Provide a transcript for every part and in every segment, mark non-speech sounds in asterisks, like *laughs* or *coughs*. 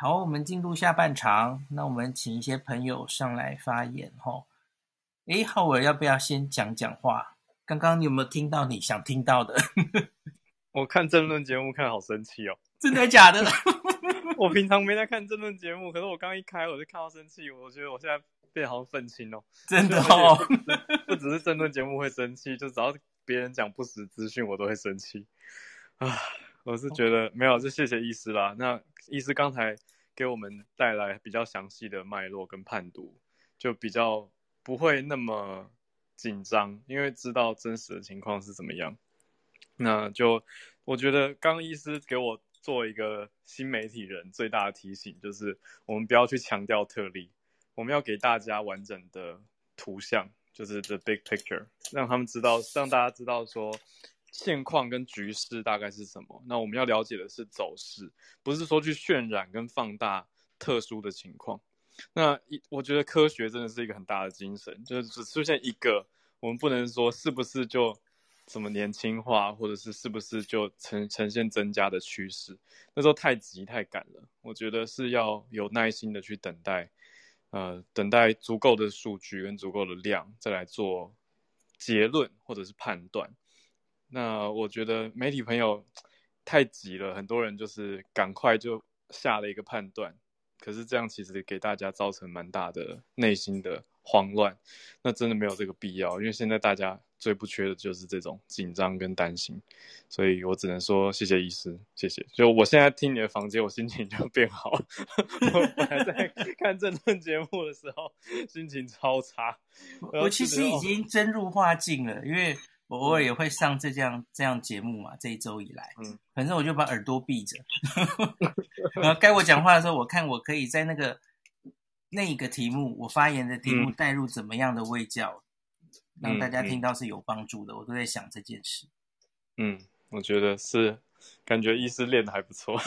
好，我们进入下半场，那我们请一些朋友上来发言吼。诶，浩尔要不要先讲讲话？刚刚你有没有听到你想听到的？*laughs* 我看政论节目看好生气哦，真的假的？*laughs* 我平常没在看政论节目，可是我刚一开我就看到生气，我觉得我现在变得好像愤青哦，真的哦，不只是政论节目会生气，就只要别人讲不实资讯，我都会生气啊。我是觉得没有，就谢谢医师啦。那医师刚才给我们带来比较详细的脉络跟判读，就比较不会那么紧张，因为知道真实的情况是怎么样。那就我觉得刚医师给我做一个新媒体人最大的提醒，就是我们不要去强调特例，我们要给大家完整的图像，就是 the big picture，让他们知道，让大家知道说。现况跟局势大概是什么？那我们要了解的是走势，不是说去渲染跟放大特殊的情况。那一，我觉得科学真的是一个很大的精神，就是只出现一个，我们不能说是不是就怎么年轻化，或者是是不是就呈呈现增加的趋势，那时候太急太赶了。我觉得是要有耐心的去等待，呃，等待足够的数据跟足够的量，再来做结论或者是判断。那我觉得媒体朋友太急了，很多人就是赶快就下了一个判断，可是这样其实给大家造成蛮大的内心的慌乱，那真的没有这个必要，因为现在大家最不缺的就是这种紧张跟担心，所以我只能说谢谢医师，谢谢。就我现在听你的房间，我心情就变好。*laughs* 我本来在 *laughs* 看政论节目的时候，心情超差。我其实已经真入化境了，因为。我偶尔也会上这样这样节目嘛，这一周以来，嗯，反正我就把耳朵闭着，*laughs* 然后该我讲话的时候，我看我可以在那个那个题目，我发言的题目带入怎么样的味教，嗯，让大家听到是有帮助的，我都在想这件事。嗯，我觉得是。感觉医师练的还不错，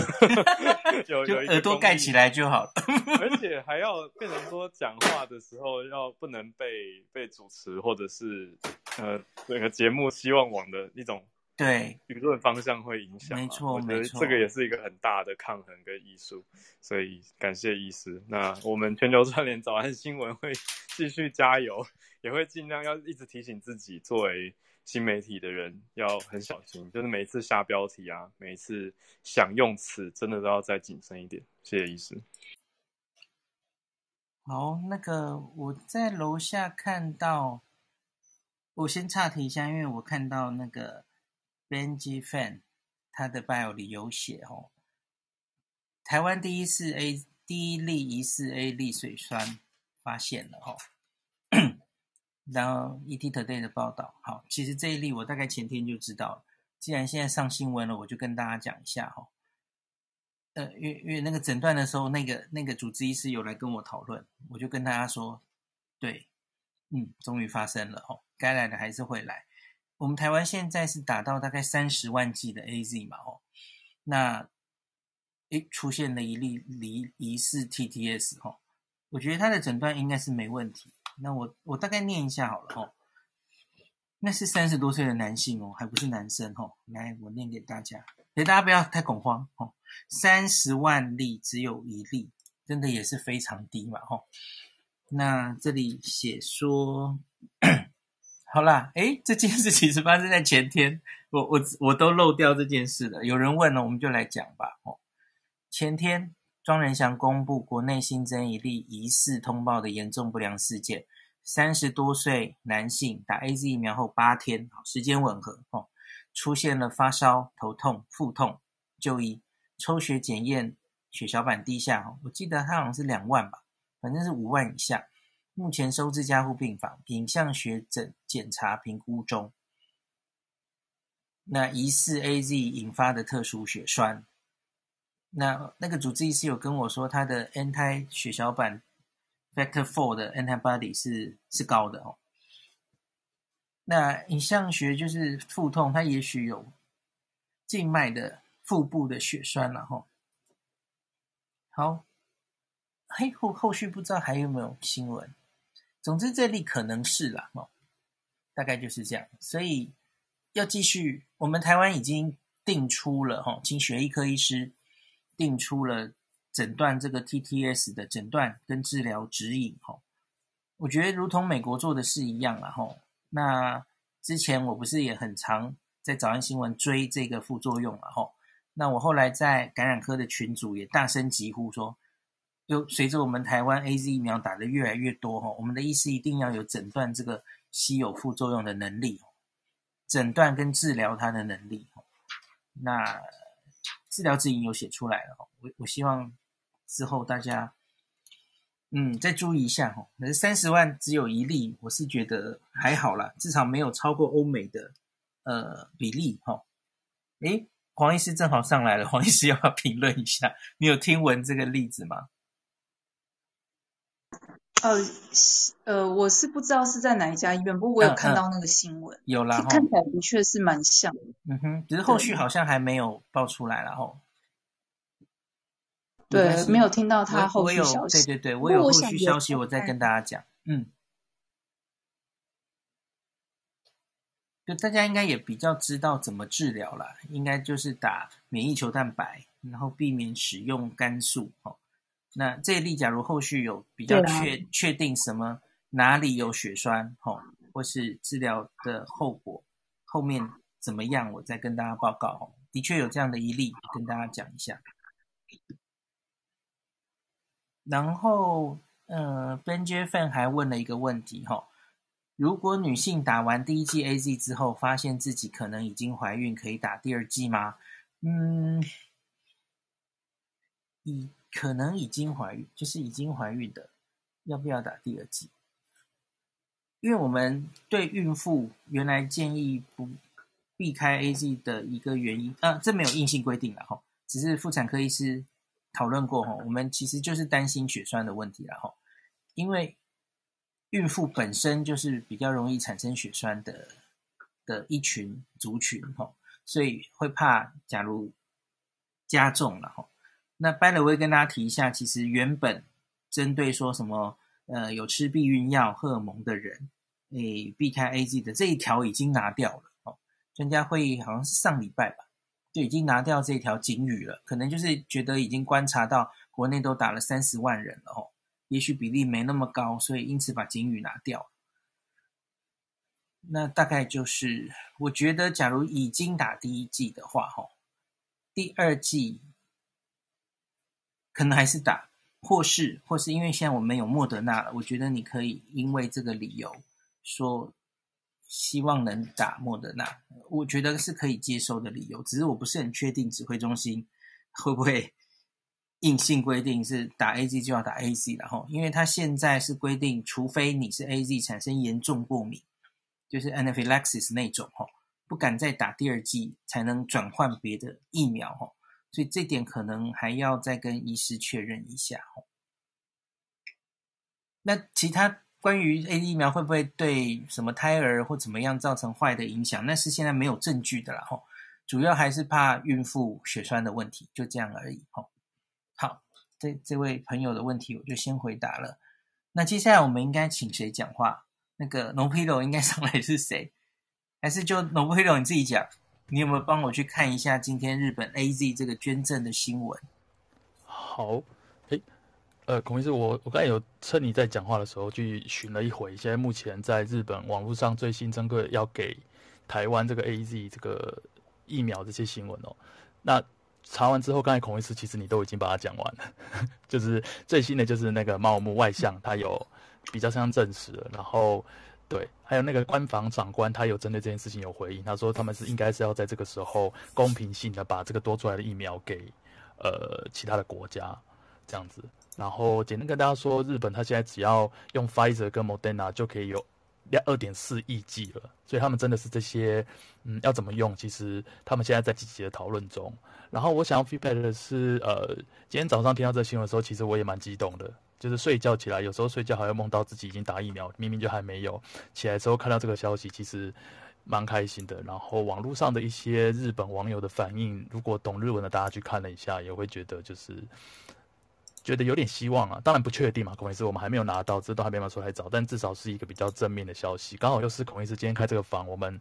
*laughs* 有有耳朵盖起来就好了，*laughs* 而且还要变成说讲话的时候要不能被被主持或者是呃整个节目希望往的一种对舆论方向会影响，没错，我觉得这个也是一个很大的抗衡跟艺术，所以感谢医师。那我们全球串联早安新闻会继续加油，也会尽量要一直提醒自己作为。新媒体的人要很小心，就是每一次下标题啊，每一次想用词，真的都要再谨慎一点。谢谢医师。好，那个我在楼下看到，我先岔题一下，因为我看到那个 Benji Fan 他的 bio 里有写哦，台湾第一次 A 第一例疑似 A 粒水酸发现了哦。然后 ETtoday 的报道，好，其实这一例我大概前天就知道了。既然现在上新闻了，我就跟大家讲一下哈。呃，因为因为那个诊断的时候，那个那个主治医师有来跟我讨论，我就跟大家说，对，嗯，终于发生了哦，该来的还是会来。我们台湾现在是打到大概三十万剂的 AZ 嘛，哦，那诶出现了一例疑疑似 TTS 哦，我觉得他的诊断应该是没问题。那我我大概念一下好了哦，那是三十多岁的男性哦，还不是男生哦。来，我念给大家，给大家不要太恐慌哦。三十万例只有一例，真的也是非常低嘛哦。那这里写说，*coughs* 好啦，诶，这件事其实发生在前天，*laughs* 我我我都漏掉这件事了。有人问了，我们就来讲吧哦。前天。庄仁祥公布国内新增一例疑似通报的严重不良事件，三十多岁男性打 AZ 疫苗后八天，时间吻合哦，出现了发烧、头痛、腹痛，就医抽血检验血小板低下，我记得他好像是两万吧，反正是五万以下，目前收治加护病房，影像学诊检查评估中。那疑似 AZ 引发的特殊血栓。那那个主治医师有跟我说，他的 anti 血小板 factor four 的 antibody 是是高的哦。那影像学就是腹痛，他也许有静脉的腹部的血栓了哈。好，嘿后后续不知道还有没有新闻。总之这例可能是啦哦，大概就是这样。所以要继续，我们台湾已经定出了哈，请血液科医师。定出了诊断这个 TTS 的诊断跟治疗指引，吼，我觉得如同美国做的事一样啊，吼。那之前我不是也很常在早安新闻追这个副作用嘛，吼。那我后来在感染科的群组也大声疾呼说，就随着我们台湾 AZ 疫苗打得越来越多，哈，我们的医师一定要有诊断这个稀有副作用的能力，诊断跟治疗它的能力，那。治疗指引有写出来了，我我希望之后大家，嗯，再注意一下哈。那三十万只有一例，我是觉得还好啦，至少没有超过欧美的呃比例哈。诶，黄医师正好上来了，黄医师要不要评论一下？你有听闻这个例子吗？呃呃，我是不知道是在哪一家医院，不过我有看到那个新闻，嗯嗯、有啦，看起来的确是蛮像的。嗯哼，只是后续好像还没有爆出来然后。对，没有听到他后续消息。对对对，我有后续消息，我再跟大家讲。嗯，就大家应该也比较知道怎么治疗了，应该就是打免疫球蛋白，然后避免使用肝素吼。那这一例，假如后续有比较确确定什么哪里有血栓，吼，或是治疗的后果后面怎么样，我再跟大家报告。吼，的确有这样的一例，跟大家讲一下。然后，呃，Benji Fan 还问了一个问题，吼，如果女性打完第一剂 AZ 之后，发现自己可能已经怀孕，可以打第二剂吗？嗯，一。可能已经怀孕，就是已经怀孕的，要不要打第二剂？因为我们对孕妇原来建议不避开 AZ 的一个原因，啊，这没有硬性规定了哈，只是妇产科医师讨论过哈，我们其实就是担心血栓的问题了哈，因为孕妇本身就是比较容易产生血栓的的一群族群哈，所以会怕假如加重了哈。那 by the way 跟大家提一下，其实原本针对说什么呃有吃避孕药、荷尔蒙的人，诶避开 AZ 的这一条已经拿掉了哦。专家会议好像是上礼拜吧，就已经拿掉这条警语了。可能就是觉得已经观察到国内都打了三十万人了哦，也许比例没那么高，所以因此把警语拿掉。那大概就是我觉得，假如已经打第一剂的话，哈，第二剂。可能还是打，或是或是因为现在我们有莫德纳了，我觉得你可以因为这个理由说希望能打莫德纳，我觉得是可以接受的理由。只是我不是很确定指挥中心 *laughs* 会不会硬性规定是打 AZ 就要打 AZ 然后，因为他现在是规定，除非你是 AZ 产生严重过敏，就是 anaphylaxis 那种吼，不敢再打第二剂，才能转换别的疫苗吼。所以这点可能还要再跟医师确认一下哦。那其他关于 A D 疫苗会不会对什么胎儿或怎么样造成坏的影响？那是现在没有证据的啦吼。主要还是怕孕妇血栓的问题，就这样而已吼。好，这这位朋友的问题我就先回答了。那接下来我们应该请谁讲话？那个 Nopilo 应该上来是谁？还是就 Nopilo 你自己讲？你有没有帮我去看一下今天日本 AZ 这个捐赠的新闻？好，诶，呃，孔医师，我我刚才有趁你在讲话的时候去寻了一回，现在目前在日本网络上最新珍贵要给台湾这个 AZ 这个疫苗这些新闻哦。那查完之后，刚才孔医师其实你都已经把它讲完了，*laughs* 就是最新的就是那个茂木外相他有比较像证实了，然后。对，还有那个官房长官，他有针对这件事情有回应，他说他们是应该是要在这个时候公平性的把这个多出来的疫苗给呃其他的国家这样子。然后简单跟大家说，日本他现在只要用 Pfizer 跟 Moderna 就可以有两二点四亿剂了，所以他们真的是这些嗯要怎么用，其实他们现在在积极的讨论中。然后我想要 feedback 的是，呃，今天早上听到这新闻的时候，其实我也蛮激动的。就是睡觉起来，有时候睡觉还会梦到自己已经打疫苗，明明就还没有。起来之后看到这个消息，其实蛮开心的。然后网络上的一些日本网友的反应，如果懂日文的大家去看了一下，也会觉得就是觉得有点希望啊。当然不确定嘛，孔医师我们还没有拿到，这都还没拿出来找，但至少是一个比较正面的消息。刚好又是孔医师今天开这个房，我们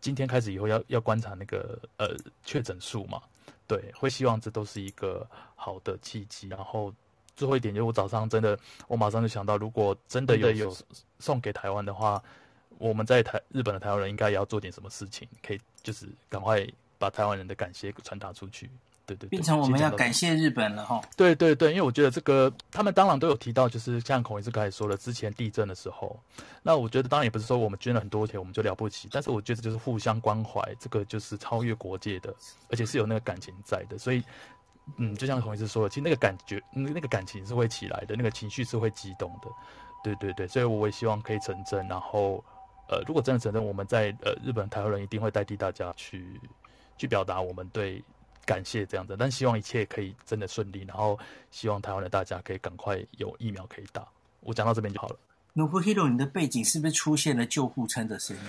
今天开始以后要要观察那个呃确诊数嘛。对，会希望这都是一个好的契机。然后最后一点就是，我早上真的，我马上就想到，如果真的有有送给台湾的话，我们在台日本的台湾人应该也要做点什么事情，可以就是赶快把台湾人的感谢传达出去。对对，变成我们要感谢日本了哈。对对对，因为我觉得这个他们当然都有提到，就是像孔医师刚才说的，之前地震的时候，那我觉得当然也不是说我们捐了很多钱我们就了不起，但是我觉得就是互相关怀，这个就是超越国界的，而且是有那个感情在的。所以，嗯，就像孔医师说的，其实那个感觉，那个感情是会起来的，那个情绪是会激动的。对对对，所以我也希望可以成真。然后，呃，如果真的成真，我们在呃日本台湾人一定会代替大家去去表达我们对。感谢这样子，但希望一切可以真的顺利，然后希望台湾的大家可以赶快有疫苗可以打。我讲到这边就好了。Nobuhiro，你的背景是不是出现了救护车的声音？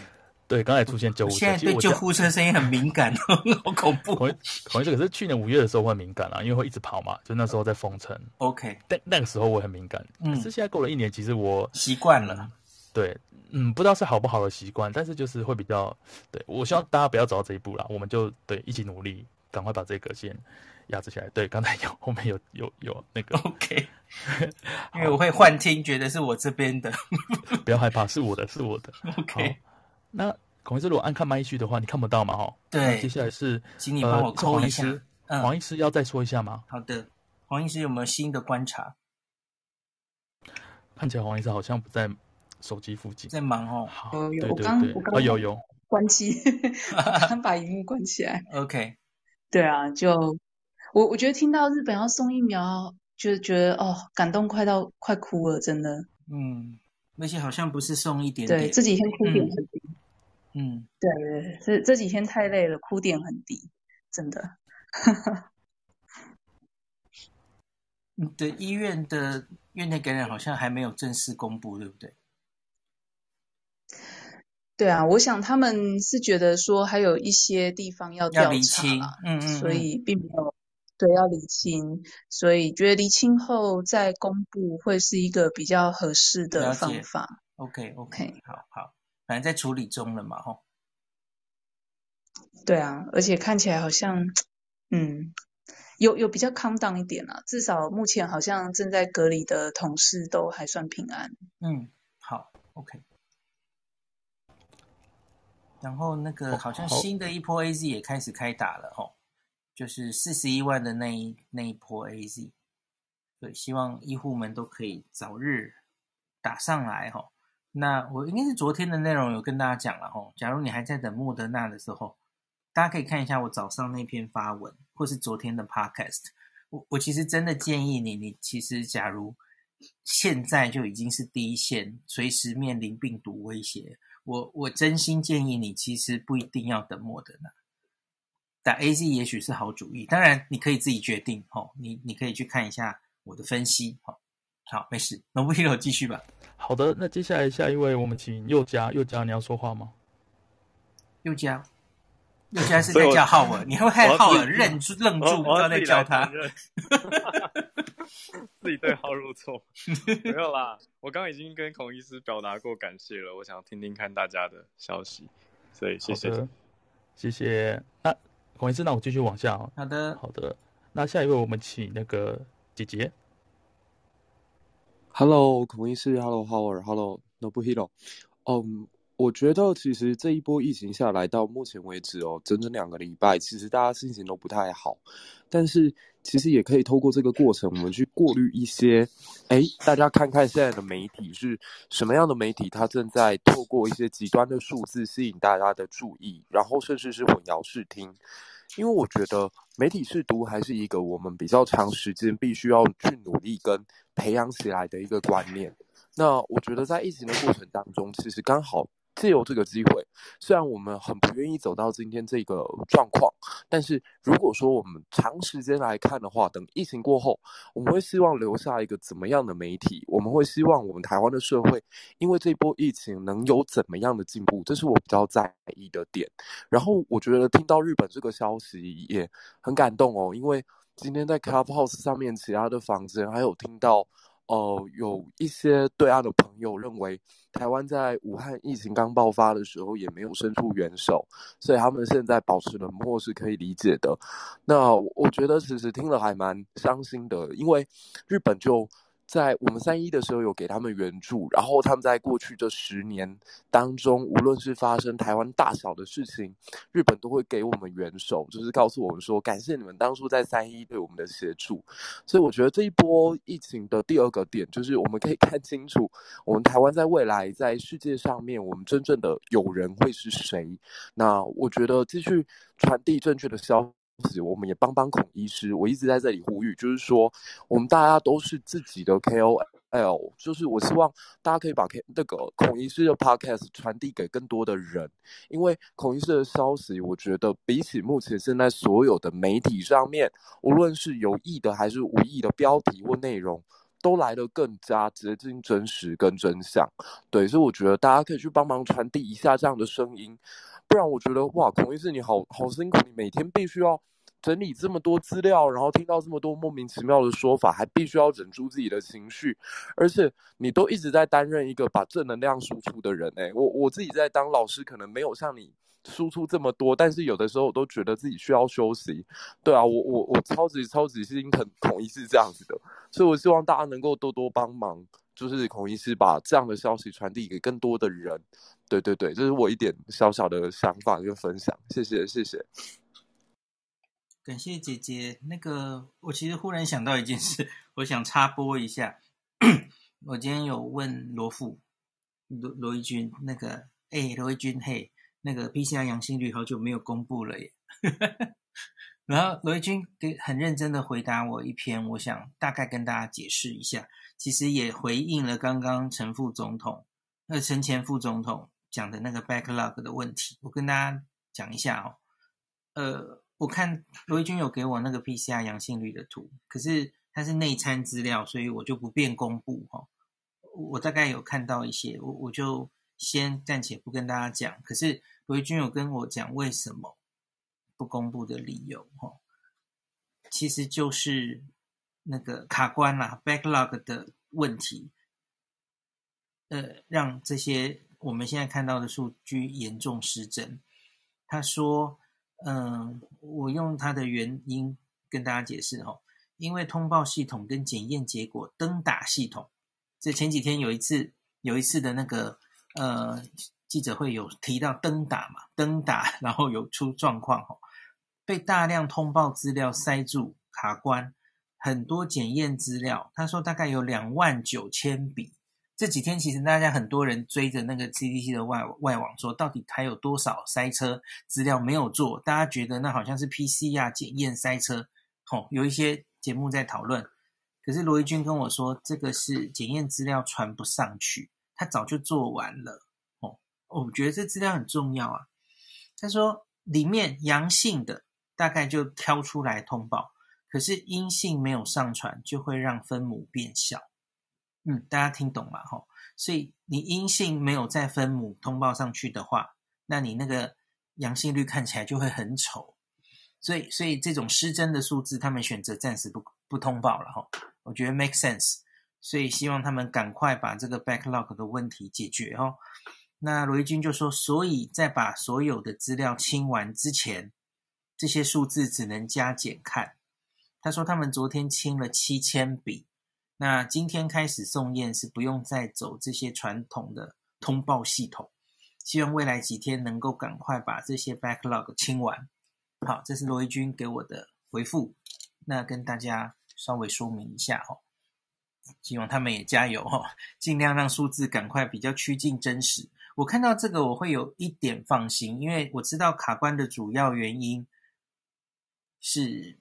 对，刚才出现救护车。现在对救护车声音很敏感，*laughs* 好恐怖。可能这个是去年五月的时候会敏感啊，因为会一直跑嘛，就那时候在封城。OK，但那个时候我很敏感。嗯，可是现在过了一年，其实我习惯了、嗯。对，嗯，不知道是好不好的习惯，但是就是会比较。对，我希望大家不要走到这一步啦，我们就对一起努力。赶快把这个先压制起来。对，刚才有后面有有有那个 *laughs* OK，*laughs* 因为我会幻听，觉得是我这边的。不要害怕，是我的，是我的。OK，那孔医师，如果按看麦序的话，你看不到嘛？哈，对。接下来是，请你帮我扣一下。呃、黄医师要再说一下吗？好的，黄医师有没有新的观察？看起来黄医师好像不在手机附近，在忙哦。好，有对对对，啊有有关机，*laughs* 刚把荧幕关起来。OK。对啊，就我我觉得听到日本要送疫苗，就觉得哦，感动快到快哭了，真的。嗯，那些好像不是送一点点。对，这几天哭点很低。嗯，对对，这这几天太累了，哭点很低，真的。*laughs* 你的医院的院内感染好像还没有正式公布，对不对？对啊，我想他们是觉得说还有一些地方要调查，要厘清，嗯，嗯嗯，所以并没有对要理清，所以觉得理清后再公布会是一个比较合适的方法。OK OK，好好，反正在处理中了嘛，吼。对啊，而且看起来好像，嗯，有有比较 calm down 一点啊，至少目前好像正在隔离的同事都还算平安。嗯，好，OK。然后那个好像新的一波 AZ 也开始开打了吼，就是四十一万的那一那一波 AZ，对，希望医护们都可以早日打上来吼。那我应该是昨天的内容有跟大家讲了吼，假如你还在等莫德纳的时候，大家可以看一下我早上那篇发文，或是昨天的 Podcast。我我其实真的建议你，你其实假如现在就已经是第一线，随时面临病毒威胁。我我真心建议你，其实不一定要等莫德纳，打 AZ 也许是好主意。当然，你可以自己决定，吼，你你可以去看一下我的分析，好，好，没事那 Weiro *laughs* 继续吧。好的，那接下来下一位，我们请佑嘉，佑嘉，你要说话吗？佑嘉，佑嘉是在叫浩尔，你会害浩尔愣住愣住，不知道在叫他。自己对号入座，没有啦。我刚刚已经跟孔医师表达过感谢了，我想听听看大家的消息，所以谢谢，谢谢。那孔医师，那我继续往下。好的，好的。那下一位，我们请那个姐姐。Hello，孔医师，Hello Howard，Hello，Nobuhiro。嗯，我觉得其实这一波疫情下来到目前为止哦，整整两个礼拜，其实大家心情都不太好，但是。其实也可以透过这个过程，我们去过滤一些，哎，大家看看现在的媒体是什么样的媒体，它正在透过一些极端的数字吸引大家的注意，然后甚至是混淆视听。因为我觉得媒体试读还是一个我们比较长时间必须要去努力跟培养起来的一个观念。那我觉得在疫情的过程当中，其实刚好。借由这个机会，虽然我们很不愿意走到今天这个状况，但是如果说我们长时间来看的话，等疫情过后，我们会希望留下一个怎么样的媒体？我们会希望我们台湾的社会，因为这波疫情能有怎么样的进步？这是我比较在意的点。然后我觉得听到日本这个消息也很感动哦，因为今天在 Clubhouse 上面其他的房间还有听到。呃，有一些对岸的朋友认为，台湾在武汉疫情刚爆发的时候也没有伸出援手，所以他们现在保持冷漠是可以理解的。那我觉得其实听了还蛮伤心的，因为日本就。在我们三一的时候有给他们援助，然后他们在过去这十年当中，无论是发生台湾大小的事情，日本都会给我们援手，就是告诉我们说感谢你们当初在三一对我们的协助。所以我觉得这一波疫情的第二个点就是我们可以看清楚，我们台湾在未来在世界上面，我们真正的友人会是谁？那我觉得继续传递正确的消我们也帮帮孔医师，我一直在这里呼吁，就是说，我们大家都是自己的 KOL，就是我希望大家可以把 K 那个孔医师的 Podcast 传递给更多的人，因为孔医师的消息，我觉得比起目前现在所有的媒体上面，无论是有意的还是无意的标题或内容，都来得更加接近真实跟真相。对，所以我觉得大家可以去帮忙传递一下这样的声音。不然我觉得哇，孔医师你好好辛苦，你每天必须要整理这么多资料，然后听到这么多莫名其妙的说法，还必须要忍住自己的情绪，而且你都一直在担任一个把正能量输出的人哎，我我自己在当老师，可能没有像你输出这么多，但是有的时候我都觉得自己需要休息。对啊，我我我超级超级心疼孔医师这样子的，所以我希望大家能够多多帮忙，就是孔医师把这样的消息传递给更多的人。对对对，这是我一点小小的想法跟分享，谢谢谢谢，感谢姐姐。那个，我其实忽然想到一件事，我想插播一下。我今天有问罗富罗罗一军，那个，哎，罗一军，嘿，那个 PCR 阳性率好久没有公布了耶。*laughs* 然后罗一军给很认真的回答我一篇，我想大概跟大家解释一下，其实也回应了刚刚陈副总统，呃，陈前副总统。讲的那个 backlog 的问题，我跟大家讲一下哦。呃，我看罗一军有给我那个 PCR 阳性率的图，可是它是内参资料，所以我就不便公布哈、哦。我大概有看到一些，我我就先暂且不跟大家讲。可是罗一军有跟我讲为什么不公布的理由哈、哦，其实就是那个卡关啦、backlog 的问题，呃，让这些。我们现在看到的数据严重失真。他说：“嗯，我用它的原因跟大家解释哈，因为通报系统跟检验结果登打系统，这前几天有一次有一次的那个呃记者会有提到登打嘛，登打然后有出状况哈，被大量通报资料塞住卡关，很多检验资料，他说大概有两万九千笔。”这几天其实大家很多人追着那个 CDC 的外外网说，到底还有多少塞车资料没有做？大家觉得那好像是 PCR 检验塞车，吼、哦，有一些节目在讨论。可是罗一军跟我说，这个是检验资料传不上去，他早就做完了。哦，我觉得这资料很重要啊。他说里面阳性的大概就挑出来通报，可是阴性没有上传，就会让分母变小。嗯，大家听懂吗？哈，所以你阴性没有再分母通报上去的话，那你那个阳性率看起来就会很丑。所以，所以这种失真的数字，他们选择暂时不不通报了哈。我觉得 make sense。所以希望他们赶快把这个 backlog 的问题解决哦。那罗一军就说，所以在把所有的资料清完之前，这些数字只能加减看。他说他们昨天清了七千笔。那今天开始送验是不用再走这些传统的通报系统，希望未来几天能够赶快把这些 backlog 清完。好，这是罗一军给我的回复，那跟大家稍微说明一下哈，希望他们也加油哈，尽量让数字赶快比较趋近真实。我看到这个我会有一点放心，因为我知道卡关的主要原因是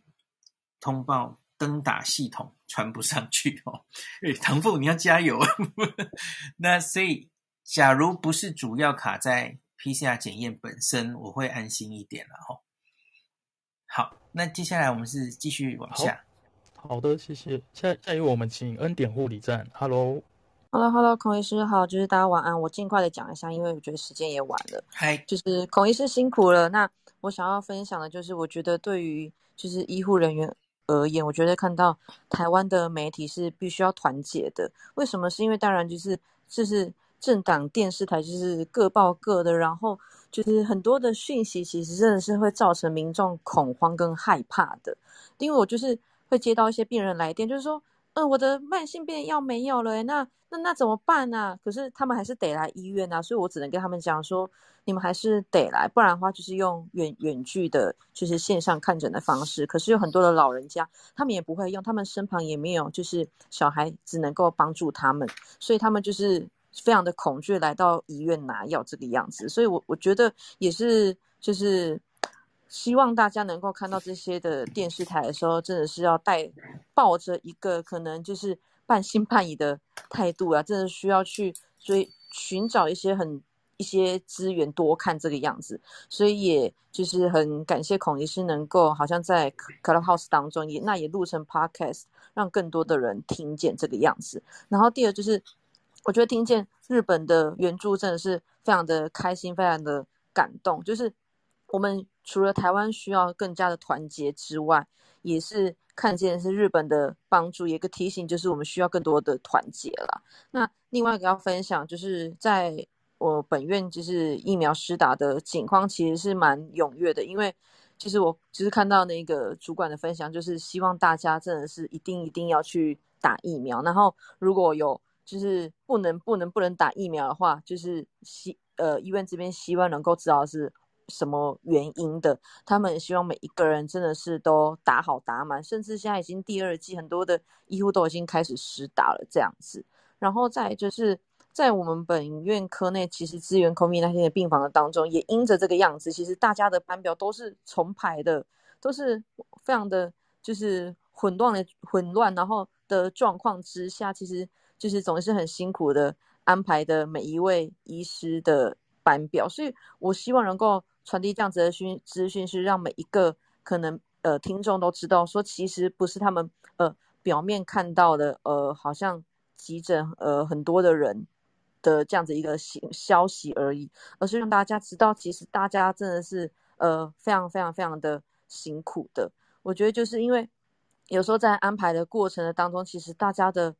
通报。登打系统传不上去哦，哎，*laughs* 唐凤你要加油。*laughs* 那所以，假如不是主要卡在 PCR 检验本身，我会安心一点了哈。好，那接下来我们是继续往下。好，好的，谢谢。下下一位我们请恩典护理站。Hello，Hello，Hello，孔医师好，就是大家晚安。我尽快的讲一下，因为我觉得时间也晚了。嗨，就是孔医师辛苦了。那我想要分享的就是，我觉得对于就是医护人员。而言，我觉得看到台湾的媒体是必须要团结的。为什么？是因为当然就是就是政党电视台就是各报各的，然后就是很多的讯息其实真的是会造成民众恐慌跟害怕的。因为我就是会接到一些病人来电，就是说。嗯，我的慢性病药没有了，那那那怎么办呢、可是他们还是得来医院啊，所以我只能跟他们讲说，你们还是得来，不然的话就是用远远距的，就是线上看诊的方式。可是有很多的老人家，他们也不会用，他们身旁也没有，就是小孩只能够帮助他们，所以他们就是非常的恐惧来到医院拿药这个样子。所以我我觉得也是，就是。希望大家能够看到这些的电视台的时候，真的是要带抱着一个可能就是半信半疑的态度啊，真的需要去追寻找一些很一些资源，多看这个样子。所以也就是很感谢孔医师能够好像在 Clubhouse 当中也那也录成 Podcast，让更多的人听见这个样子。然后第二就是，我觉得听见日本的援助真的是非常的开心，非常的感动，就是。我们除了台湾需要更加的团结之外，也是看见是日本的帮助，一个提醒就是我们需要更多的团结了。那另外一个要分享，就是在我本院就是疫苗施打的情况其实是蛮踊跃的，因为其实我就是看到那个主管的分享，就是希望大家真的是一定一定要去打疫苗。然后如果有就是不能不能不能打疫苗的话，就是希呃医院这边希望能够知道是。什么原因的？他们希望每一个人真的是都打好打满，甚至现在已经第二季，很多的医护都已经开始实打了这样子。然后再就是在我们本院科内，其实支援 COVID 那些的病房的当中，也因着这个样子，其实大家的班表都是重排的，都是非常的就是混乱的混乱，然后的状况之下，其实就是总是很辛苦的安排的每一位医师的班表，所以我希望能够。传递这样子的讯资讯，是让每一个可能呃听众都知道，说其实不是他们呃表面看到的呃好像急诊呃很多的人的这样子一个消消息而已，而是让大家知道，其实大家真的是呃非常非常非常的辛苦的。我觉得就是因为有时候在安排的过程的当中，其实大家的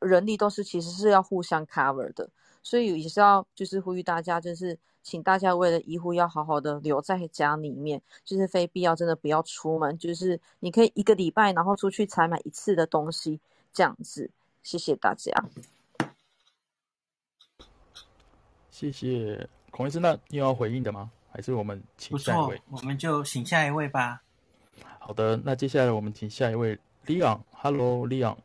人力都是其实是要互相 cover 的，所以也是要就是呼吁大家就是。请大家为了医护要好好的留在家里面，就是非必要真的不要出门。就是你可以一个礼拜然后出去采买一次的东西，这样子。谢谢大家。谢谢孔医生，那你要回应的吗？还是我们请下一位？我们就请下一位吧。好的，那接下来我们请下一位 Leon。Hello，Leon。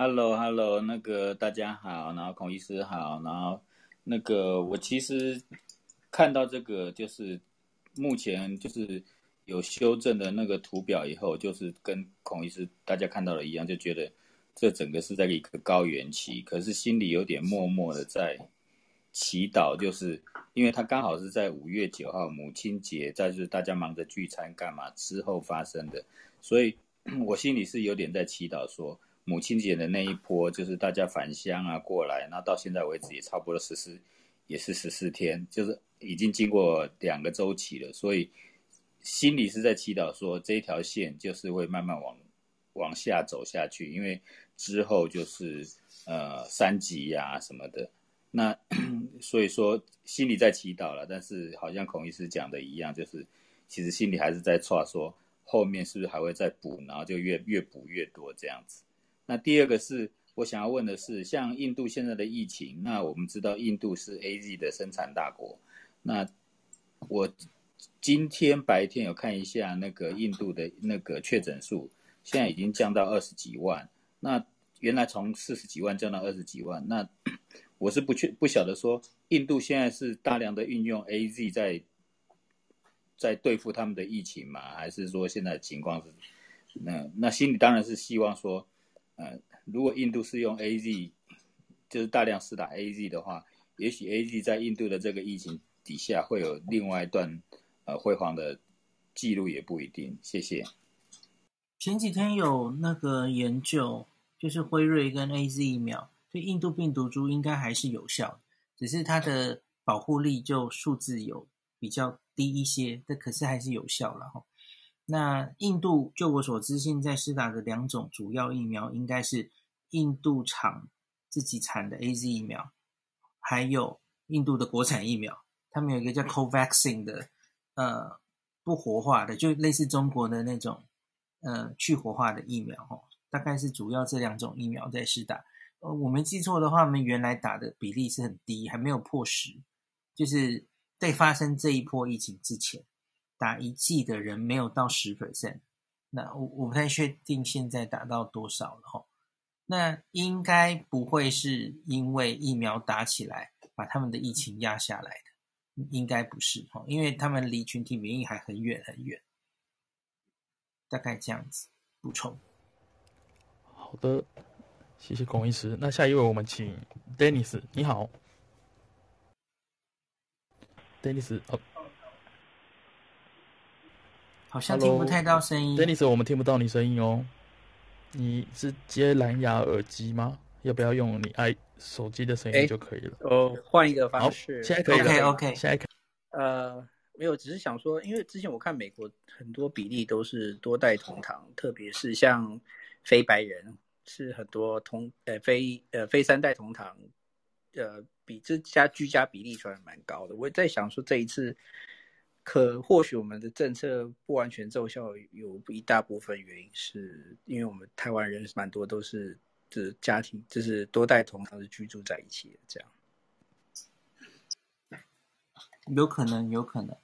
Hello，Hello，那个大家好，然后孔医师好，然后那个我其实。看到这个就是目前就是有修正的那个图表以后，就是跟孔医师大家看到的一样，就觉得这整个是在一个高原期，可是心里有点默默的在祈祷，就是因为他刚好是在五月九号母亲节，在就是大家忙着聚餐干嘛之后发生的，所以 *clears throat* 我心里是有点在祈祷说，母亲节的那一波就是大家返乡啊过来，那到现在为止也差不多十四，也是十四天，就是。已经经过两个周期了，所以心里是在祈祷说，这一条线就是会慢慢往往下走下去，因为之后就是呃三级呀、什么的。那 *coughs* 所以说心里在祈祷了，但是好像孔医师讲的一样，就是其实心里还是在剉说后面是不是还会再补，然后就越越补越多这样子。那第二个是我想要问的是，像印度现在的疫情，那我们知道印度是 AZ 的生产大国。那我今天白天有看一下那个印度的那个确诊数，现在已经降到二十几万。那原来从四十几万降到二十几万，那我是不确不晓得说，印度现在是大量的运用 AZ 在在对付他们的疫情吗？还是说现在情况是？那那心里当然是希望说，呃，如果印度是用 AZ，就是大量施打 AZ 的话，也许 AZ 在印度的这个疫情。底下会有另外一段呃辉煌的记录，也不一定。谢谢。前几天有那个研究，就是辉瑞跟 AZ 疫苗对印度病毒株应该还是有效，只是它的保护力就数字有比较低一些，但可是还是有效了哈。那印度，就我所知，现在施打的两种主要疫苗应该是印度厂自己产的 AZ 疫苗，还有印度的国产疫苗。他们有一个叫 Covaxin 的，呃，不活化的，就类似中国的那种，呃，去活化的疫苗哦。大概是主要这两种疫苗在施打。呃，我没记错的话，我们原来打的比例是很低，还没有破十，就是在发生这一波疫情之前。打一剂的人没有到十 percent，那我我不太确定现在打到多少了哈。那应该不会是因为疫苗打起来把他们的疫情压下来的，应该不是哈，因为他们离群体免疫还很远很远。大概这样子补充。好的，谢谢龚医师。那下一位我们请 Dennis，你好，Dennis 哦。好像听不太到声音，Dennis，我们听不到你声音哦。你是接蓝牙耳机吗？要不要用你爱手机的声音就可以了？哦，换一个方式。现在可以了。OK OK。现在可以。呃，没有，只是想说，因为之前我看美国很多比例都是多代同堂，特别是像非白人是很多同呃非呃非三代同堂，呃比这家居家比例算蛮高的。我在想说这一次。可或许我们的政策不完全奏效，有一大部分原因是因为我们台湾人蛮多都是这家庭，就是多代同堂是居住在一起的，这样。有可能，有可能，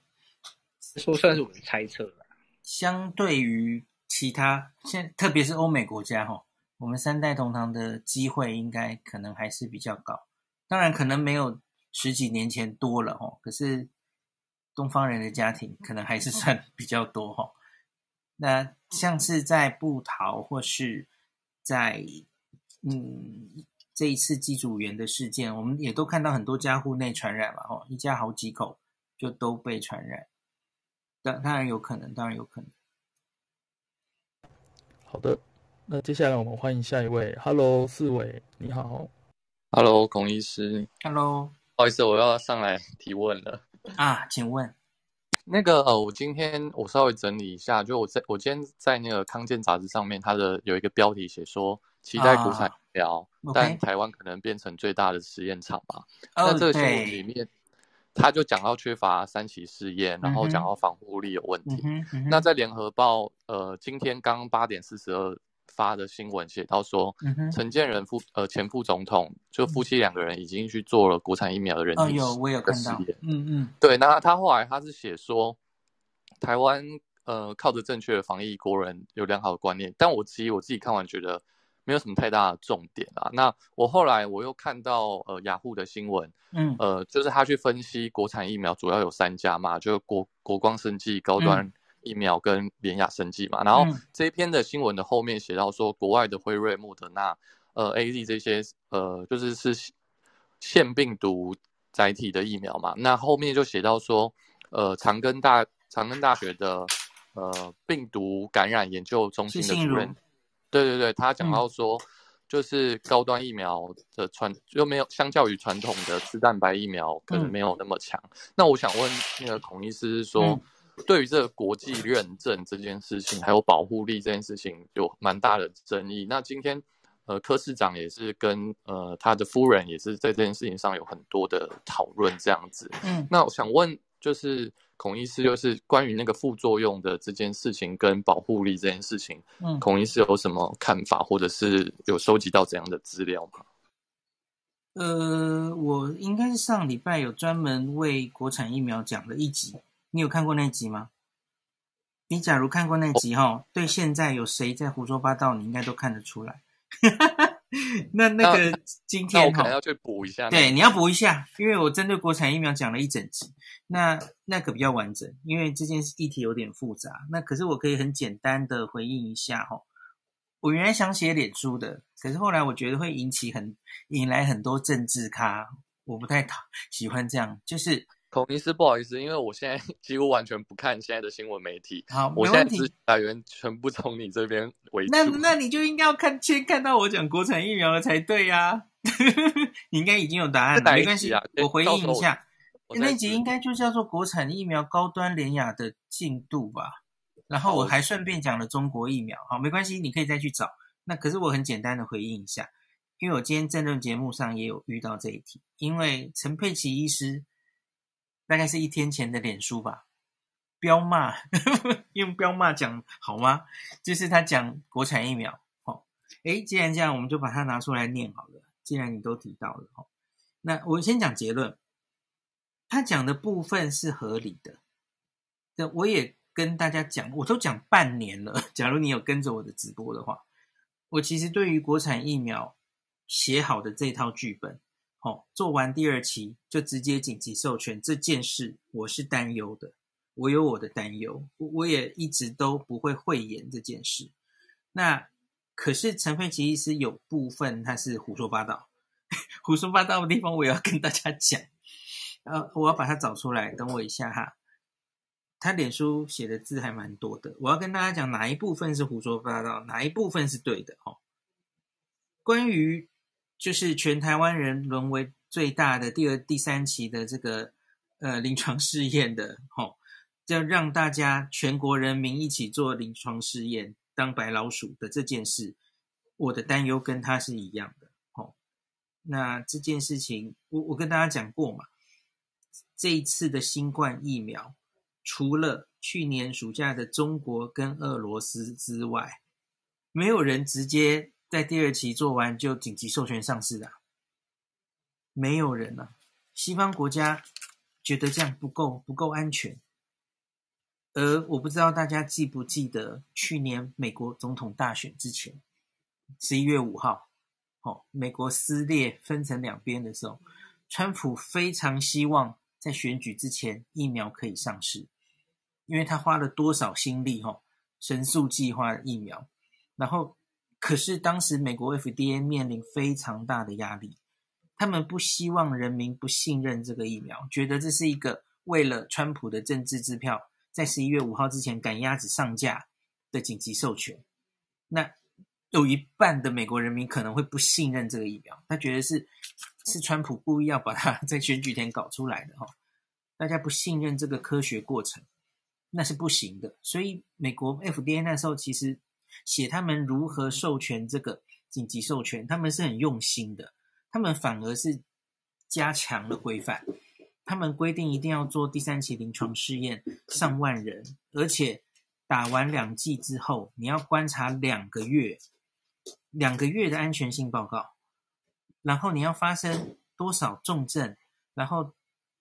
说算是我的猜测吧。相对于其他，现特别是欧美国家哈，我们三代同堂的机会应该可能还是比较高。当然，可能没有十几年前多了哈，可是。东方人的家庭可能还是算比较多哈，那像是在布桃或是在嗯这一次机组员的事件，我们也都看到很多家户内传染嘛哦，一家好几口就都被传染，当当然有可能，当然有可能。好的，那接下来我们欢迎下一位，Hello 四伟，你好，Hello 龚医师，Hello，不好意思，我要上来提问了。*laughs* 啊，请问，那个呃，我今天我稍微整理一下，就我在我今天在那个康健杂志上面，它的有一个标题写说期待国产疫苗，啊、但台湾可能变成最大的实验场吧。Okay、那这个新闻里面，他就讲到缺乏三期试验，然后讲到防护力有问题。嗯嗯、那在联合报，呃，今天刚八点四十二。发的新闻写到说，陈建仁副呃前副总统就夫妻两个人已经去做了国产疫苗的人体实验。哦，有我有看到。嗯嗯，对，那他后来他是写说，台湾呃靠着正确的防疫，国人有良好的观念。但我其实我自己看完觉得没有什么太大的重点啊。那我后来我又看到呃雅虎的新闻，嗯呃就是他去分析国产疫苗主要有三家嘛，就是国国光生技高端。嗯疫苗跟联亚生技嘛，然后这一篇的新闻的后面写到说，国外的辉瑞、莫德纳、呃 AZ 这些呃就是是腺病毒载体的疫苗嘛，那后面就写到说，呃长庚大长庚大学的呃病毒感染研究中心的主任，对对对，他讲到说，就是高端疫苗的传就没有相较于传统的吃蛋白疫苗可能没有那么强。嗯、那我想问那个孔医师是说。嗯对于这个国际认证这件事情，还有保护力这件事情，有蛮大的争议。那今天，呃，柯市长也是跟呃他的夫人也是在这件事情上有很多的讨论，这样子。嗯，那我想问，就是孔医师，就是关于那个副作用的这件事情跟保护力这件事情，嗯，孔医师有什么看法，或者是有收集到怎样的资料吗？呃，我应该是上礼拜有专门为国产疫苗讲了一集。你有看过那集吗？你假如看过那集哈，对现在有谁在胡说八道，你应该都看得出来。*laughs* 那那个今天我可能要去补一下。对，你要补一下，因为我针对国产疫苗讲了一整集，那那个比较完整，因为这件事议题有点复杂。那可是我可以很简单的回应一下哈。我原来想写脸书的，可是后来我觉得会引起很引来很多政治咖，我不太讨喜欢这样，就是。孔医师，不好意思，因为我现在 *laughs* 几乎完全不看现在的新闻媒体。好，我现在资讯来源全部从你这边为主。那那你就应该要看先看到我讲国产疫苗了才对呀、啊。*laughs* 你应该已经有答案了，啊、没关系，我回应一下。那集应该就叫做国产疫苗高端联雅的进度吧？然后我还顺便讲了中国疫苗，好，没关系，你可以再去找。那可是我很简单的回应一下，因为我今天政论节目上也有遇到这一题，因为陈佩琪医师大概是一天前的脸书吧，彪骂，*laughs* 用彪骂讲好吗？就是他讲国产疫苗，好，诶，既然这样，我们就把它拿出来念好了。既然你都提到了，好，那我先讲结论，他讲的部分是合理的，这我也。跟大家讲，我都讲半年了。*laughs* 假如你有跟着我的直播的话，我其实对于国产疫苗写好的这套剧本，哦，做完第二期就直接紧急授权这件事，我是担忧的。我有我的担忧，我也一直都不会讳言这件事。那可是陈佩琪医师有部分他是胡说八道，*laughs* 胡说八道的地方我也要跟大家讲。呃，我要把它找出来，等我一下哈。他脸书写的字还蛮多的，我要跟大家讲哪一部分是胡说八道，哪一部分是对的哦。关于就是全台湾人沦为最大的第二、第三期的这个呃临床试验的哦，要让大家全国人民一起做临床试验当白老鼠的这件事，我的担忧跟他是一样的哦。那这件事情，我我跟大家讲过嘛，这一次的新冠疫苗。除了去年暑假的中国跟俄罗斯之外，没有人直接在第二期做完就紧急授权上市的，没有人啊。西方国家觉得这样不够，不够安全。而我不知道大家记不记得，去年美国总统大选之前，十一月五号，哦，美国撕裂分成两边的时候，川普非常希望在选举之前疫苗可以上市。因为他花了多少心力，吼，神速计划疫苗，然后可是当时美国 FDA 面临非常大的压力，他们不希望人民不信任这个疫苗，觉得这是一个为了川普的政治支票，在十一月五号之前赶鸭子上架的紧急授权。那有一半的美国人民可能会不信任这个疫苗，他觉得是是川普故意要把它 *laughs* 在选举前搞出来的，吼，大家不信任这个科学过程。那是不行的，所以美国 FDA 那时候其实写他们如何授权这个紧急授权，他们是很用心的，他们反而是加强了规范，他们规定一定要做第三期临床试验，上万人，而且打完两剂之后，你要观察两个月，两个月的安全性报告，然后你要发生多少重症，然后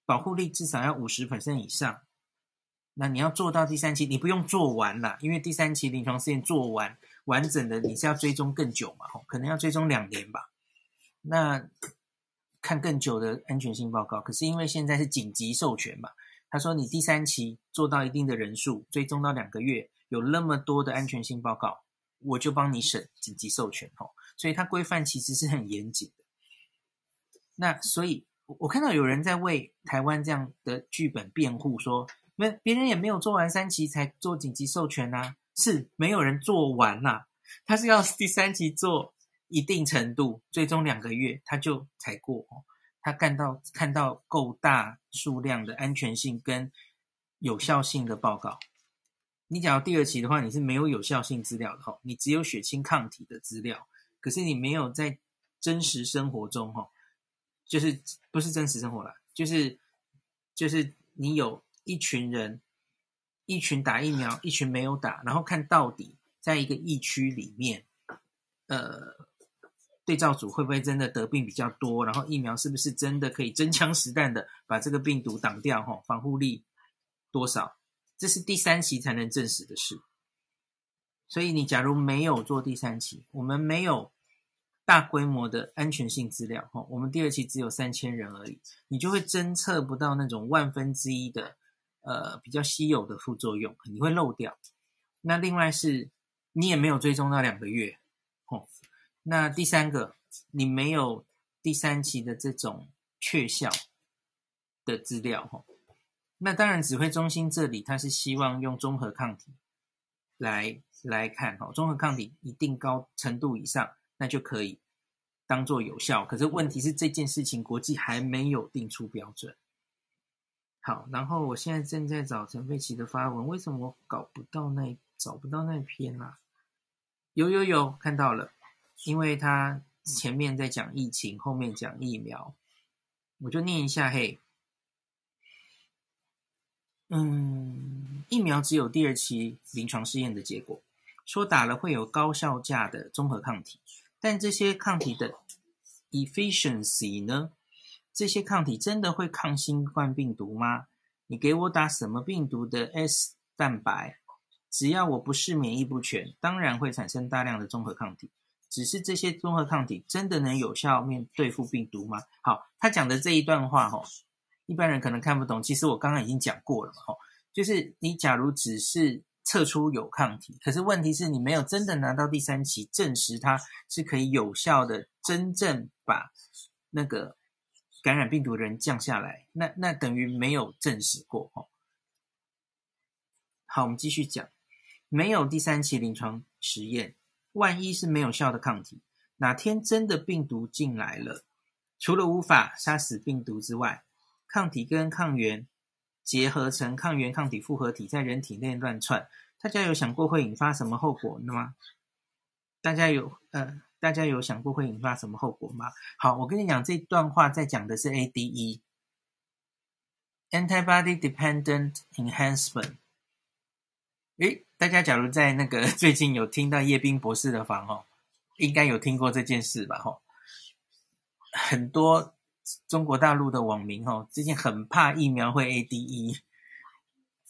保护力至少要五十百分以上。那你要做到第三期，你不用做完了，因为第三期临床试验做完完整的，你是要追踪更久嘛，可能要追踪两年吧。那看更久的安全性报告，可是因为现在是紧急授权嘛，他说你第三期做到一定的人数，追踪到两个月，有那么多的安全性报告，我就帮你审紧急授权，吼，所以它规范其实是很严谨的。那所以，我看到有人在为台湾这样的剧本辩护，说。没，别人也没有做完三期才做紧急授权呐、是没有人做完呐、他是要第三期做一定程度，最终两个月他就才过，他看到看到够大数量的安全性跟有效性的报告。你讲到第二期的话，你是没有有效性资料的哈，你只有血清抗体的资料，可是你没有在真实生活中哈，就是不是真实生活啦，就是就是你有。一群人，一群打疫苗，一群没有打，然后看到底在一个疫区里面，呃，对照组会不会真的得病比较多？然后疫苗是不是真的可以真枪实弹的把这个病毒挡掉？哈，防护力多少？这是第三期才能证实的事。所以你假如没有做第三期，我们没有。大规模的安全性资料，哈，我们第二期只有三千人而已，你就会侦测不到那种万分之一的，呃，比较稀有的副作用，你会漏掉。那另外是，你也没有追踪到两个月，哦，那第三个，你没有第三期的这种确效的资料，哈，那当然指挥中心这里他是希望用综合抗体来来看，哈，综合抗体一定高程度以上。那就可以当做有效，可是问题是这件事情国际还没有定出标准，好，然后我现在正在找陈佩琪的发文，为什么我搞不到那找不到那篇啊？有有有，看到了，因为他前面在讲疫情，后面讲疫苗，我就念一下嘿。嗯，疫苗只有第二期临床试验的结果，说打了会有高效价的综合抗体，但这些抗体的 efficiency 呢？这些抗体真的会抗新冠病毒吗？你给我打什么病毒的 S 蛋白，只要我不是免疫不全，当然会产生大量的综合抗体。只是这些综合抗体真的能有效面对付病毒吗？好，他讲的这一段话，哈，一般人可能看不懂。其实我刚刚已经讲过了嘛，哈，就是你假如只是测出有抗体，可是问题是你没有真的拿到第三期证实它是可以有效的真正把那个。感染病毒的人降下来，那那等于没有证实过哦。好，我们继续讲，没有第三期临床实验，万一是没有效的抗体，哪天真的病毒进来了，除了无法杀死病毒之外，抗体跟抗原结合成抗原抗体复合体，在人体内乱窜，大家有想过会引发什么后果吗？大家有呃。大家有想过会引发什么后果吗？好，我跟你讲，这段话在讲的是 ADE（Antibody Dependent Enhancement）。诶，大家假如在那个 *laughs* 最近有听到叶斌博士的房哦，应该有听过这件事吧？吼，很多中国大陆的网民哦，最近很怕疫苗会 ADE。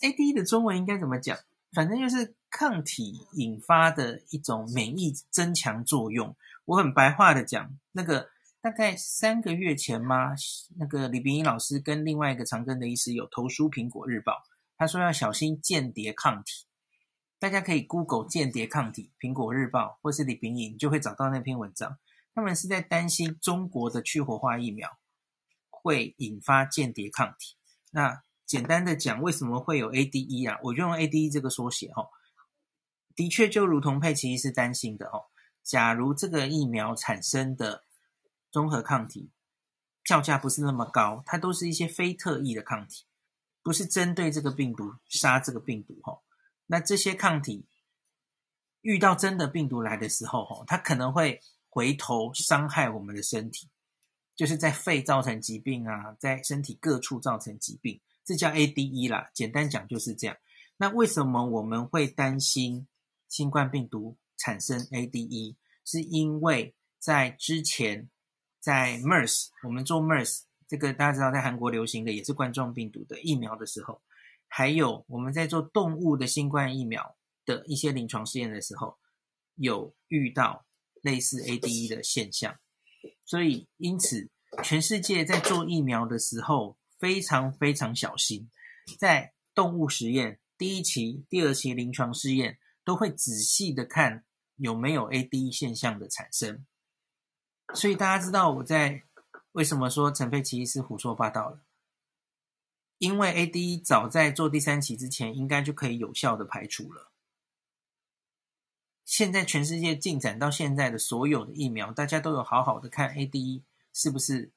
ADE 的中文应该怎么讲？反正就是。抗体引发的一种免疫增强作用，我很白话的讲，那个大概三个月前吗，那个李秉颖老师跟另外一个长庚的医师有投书《苹果日报》，他说要小心间谍抗体，大家可以 Google 间谍抗体，《苹果日报》或是李秉颖，就会找到那篇文章。他们是在担心中国的去活化疫苗会引发间谍抗体。那简单的讲，为什么会有 ADE 啊？我就用 ADE 这个缩写哦。的确，就如同佩奇是担心的哦，假如这个疫苗产生的综合抗体票价不是那么高，它都是一些非特异的抗体，不是针对这个病毒杀这个病毒哦。那这些抗体遇到真的病毒来的时候哦，它可能会回头伤害我们的身体，就是在肺造成疾病啊，在身体各处造成疾病，这叫 ADE 啦。简单讲就是这样。那为什么我们会担心？新冠病毒产生 ADE，是因为在之前，在 MERS，我们做 MERS 这个大家知道，在韩国流行的也是冠状病毒的疫苗的时候，还有我们在做动物的新冠疫苗的一些临床试验的时候，有遇到类似 ADE 的现象，所以因此全世界在做疫苗的时候非常非常小心，在动物实验第一期、第二期临床试验。都会仔细的看有没有 ADE 现象的产生，所以大家知道我在为什么说陈佩琪是胡说八道了？因为 ADE 早在做第三期之前，应该就可以有效的排除了。现在全世界进展到现在的所有的疫苗，大家都有好好的看 ADE 是不是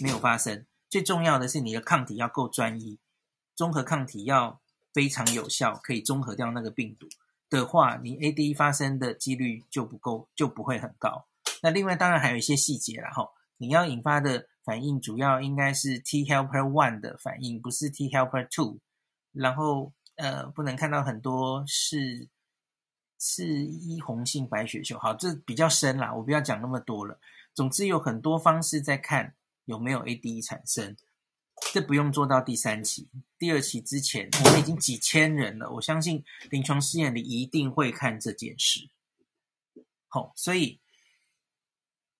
没有发生。最重要的是你的抗体要够专一，综合抗体要非常有效，可以中和掉那个病毒。的话，你 AD 发生的几率就不够，就不会很高。那另外当然还有一些细节啦，吼，你要引发的反应主要应该是 T helper one 的反应，不是 T helper two。然后呃，不能看到很多是是一红性白血球，好，这比较深啦，我不要讲那么多了。总之有很多方式在看有没有 ADE 产生。这不用做到第三期、第二期之前，我们已经几千人了。我相信临床试验里一定会看这件事。好、哦，所以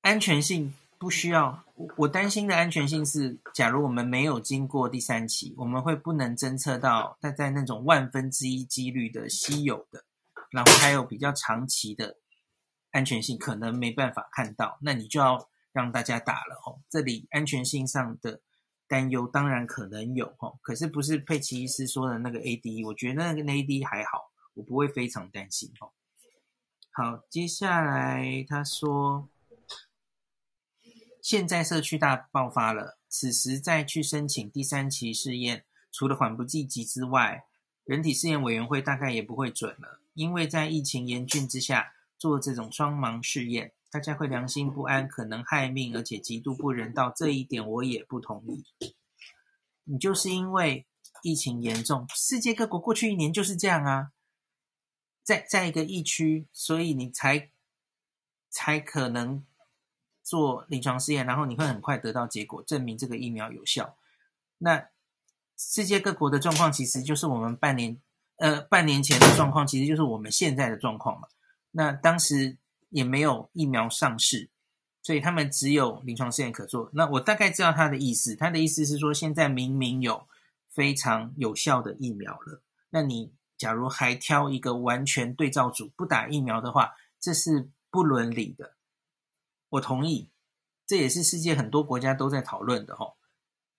安全性不需要。我我担心的安全性是，假如我们没有经过第三期，我们会不能侦测到它在那种万分之一几率的稀有的，然后还有比较长期的安全性，可能没办法看到。那你就要让大家打了。哦，这里安全性上的。担忧当然可能有哦，可是不是佩奇医师说的那个 A D，我觉得那个 A D 还好，我不会非常担心哦。好，接下来他说，现在社区大爆发了，此时再去申请第三期试验，除了缓不济急之外，人体试验委员会大概也不会准了，因为在疫情严峻之下做这种双盲试验，大家会良心不安，可能害命，而且极度不人道。这一点我也不同意。你就是因为疫情严重，世界各国过去一年就是这样啊，在在一个疫区，所以你才才可能做临床试验，然后你会很快得到结果，证明这个疫苗有效。那世界各国的状况，其实就是我们半年呃半年前的状况，其实就是我们现在的状况嘛。那当时也没有疫苗上市，所以他们只有临床试验可做。那我大概知道他的意思，他的意思是说，现在明明有非常有效的疫苗了，那你假如还挑一个完全对照组不打疫苗的话，这是不伦理的。我同意，这也是世界很多国家都在讨论的吼。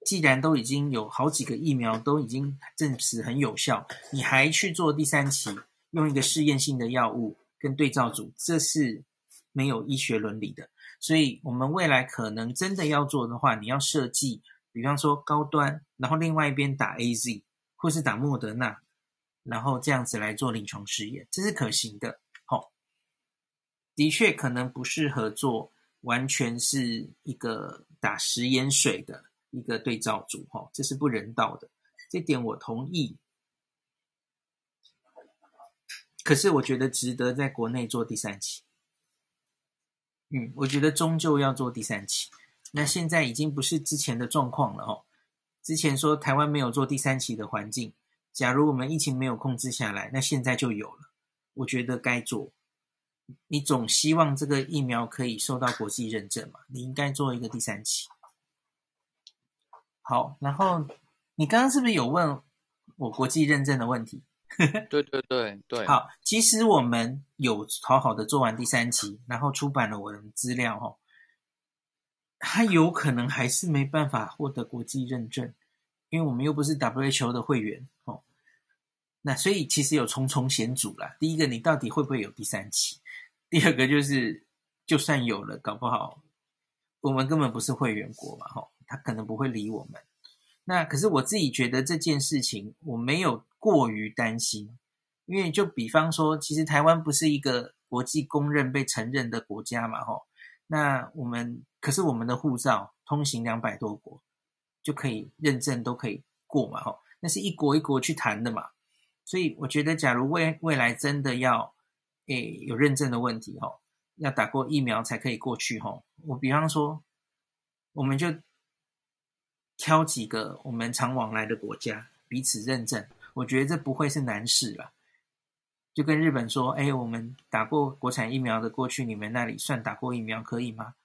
既然都已经有好几个疫苗都已经证实很有效，你还去做第三期，用一个试验性的药物跟对照组，这是没有医学伦理的。所以，我们未来可能真的要做的话，你要设计，比方说高端，然后另外一边打 AZ 或是打莫德纳，然后这样子来做临床试验，这是可行的。好，的确可能不适合做完全是一个打食盐水的。一个对照组，哈，这是不人道的，这点我同意。可是我觉得值得在国内做第三期。嗯，我觉得终究要做第三期。那现在已经不是之前的状况了，哦。之前说台湾没有做第三期的环境，假如我们疫情没有控制下来，那现在就有了。我觉得该做。你总希望这个疫苗可以受到国际认证嘛？你应该做一个第三期。好，然后你刚刚是不是有问我国际认证的问题？*laughs* 对对对对。好，其实我们有好好的做完第三期，然后出版了我的资料哦，他有可能还是没办法获得国际认证，因为我们又不是 WHO 的会员哦。那所以其实有重重险阻啦。第一个，你到底会不会有第三期？第二个就是，就算有了，搞不好我们根本不是会员国嘛，吼。他可能不会理我们，那可是我自己觉得这件事情我没有过于担心，因为就比方说，其实台湾不是一个国际公认被承认的国家嘛，吼，那我们可是我们的护照通行两百多国就可以认证都可以过嘛，吼，那是一国一国去谈的嘛，所以我觉得假如未未来真的要诶有认证的问题，吼，要打过疫苗才可以过去，吼，我比方说我们就。挑几个我们常往来的国家彼此认证，我觉得这不会是难事了。就跟日本说：“哎，我们打过国产疫苗的过去，你们那里算打过疫苗可以吗？”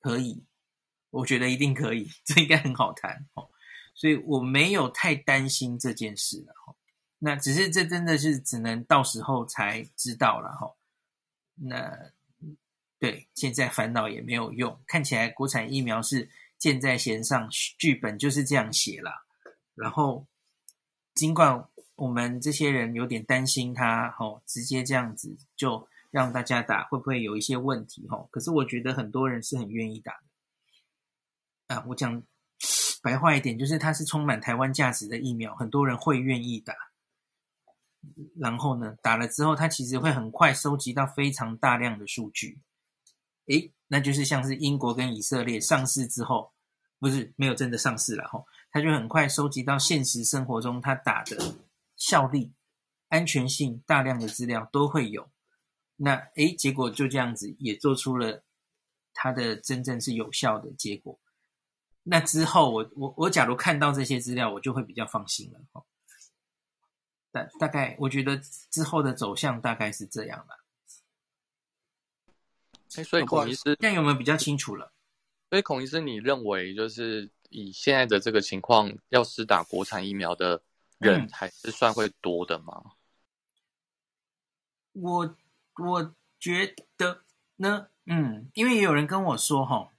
可以，我觉得一定可以，*laughs* 这应该很好谈哦。所以我没有太担心这件事了。那只是这真的是只能到时候才知道了哈。那对，现在烦恼也没有用，看起来国产疫苗是。箭在弦上，剧本就是这样写了。然后，尽管我们这些人有点担心他，吼，直接这样子就让大家打，会不会有一些问题？吼，可是我觉得很多人是很愿意打的。啊，我讲白话一点，就是它是充满台湾价值的疫苗，很多人会愿意打。然后呢，打了之后，它其实会很快收集到非常大量的数据。诶。那就是像是英国跟以色列上市之后，不是没有真的上市了吼，他就很快收集到现实生活中他打的效力、安全性大量的资料都会有。那诶，结果就这样子也做出了他的真正是有效的结果。那之后我我我假如看到这些资料，我就会比较放心了吼。大大概我觉得之后的走向大概是这样吧。哎，所以孔医师，现在有没有比较清楚了？所以孔医师，你认为就是以现在的这个情况，要施打国产疫苗的人还是算会多的吗？嗯、我我觉得呢，嗯，因为也有人跟我说哈，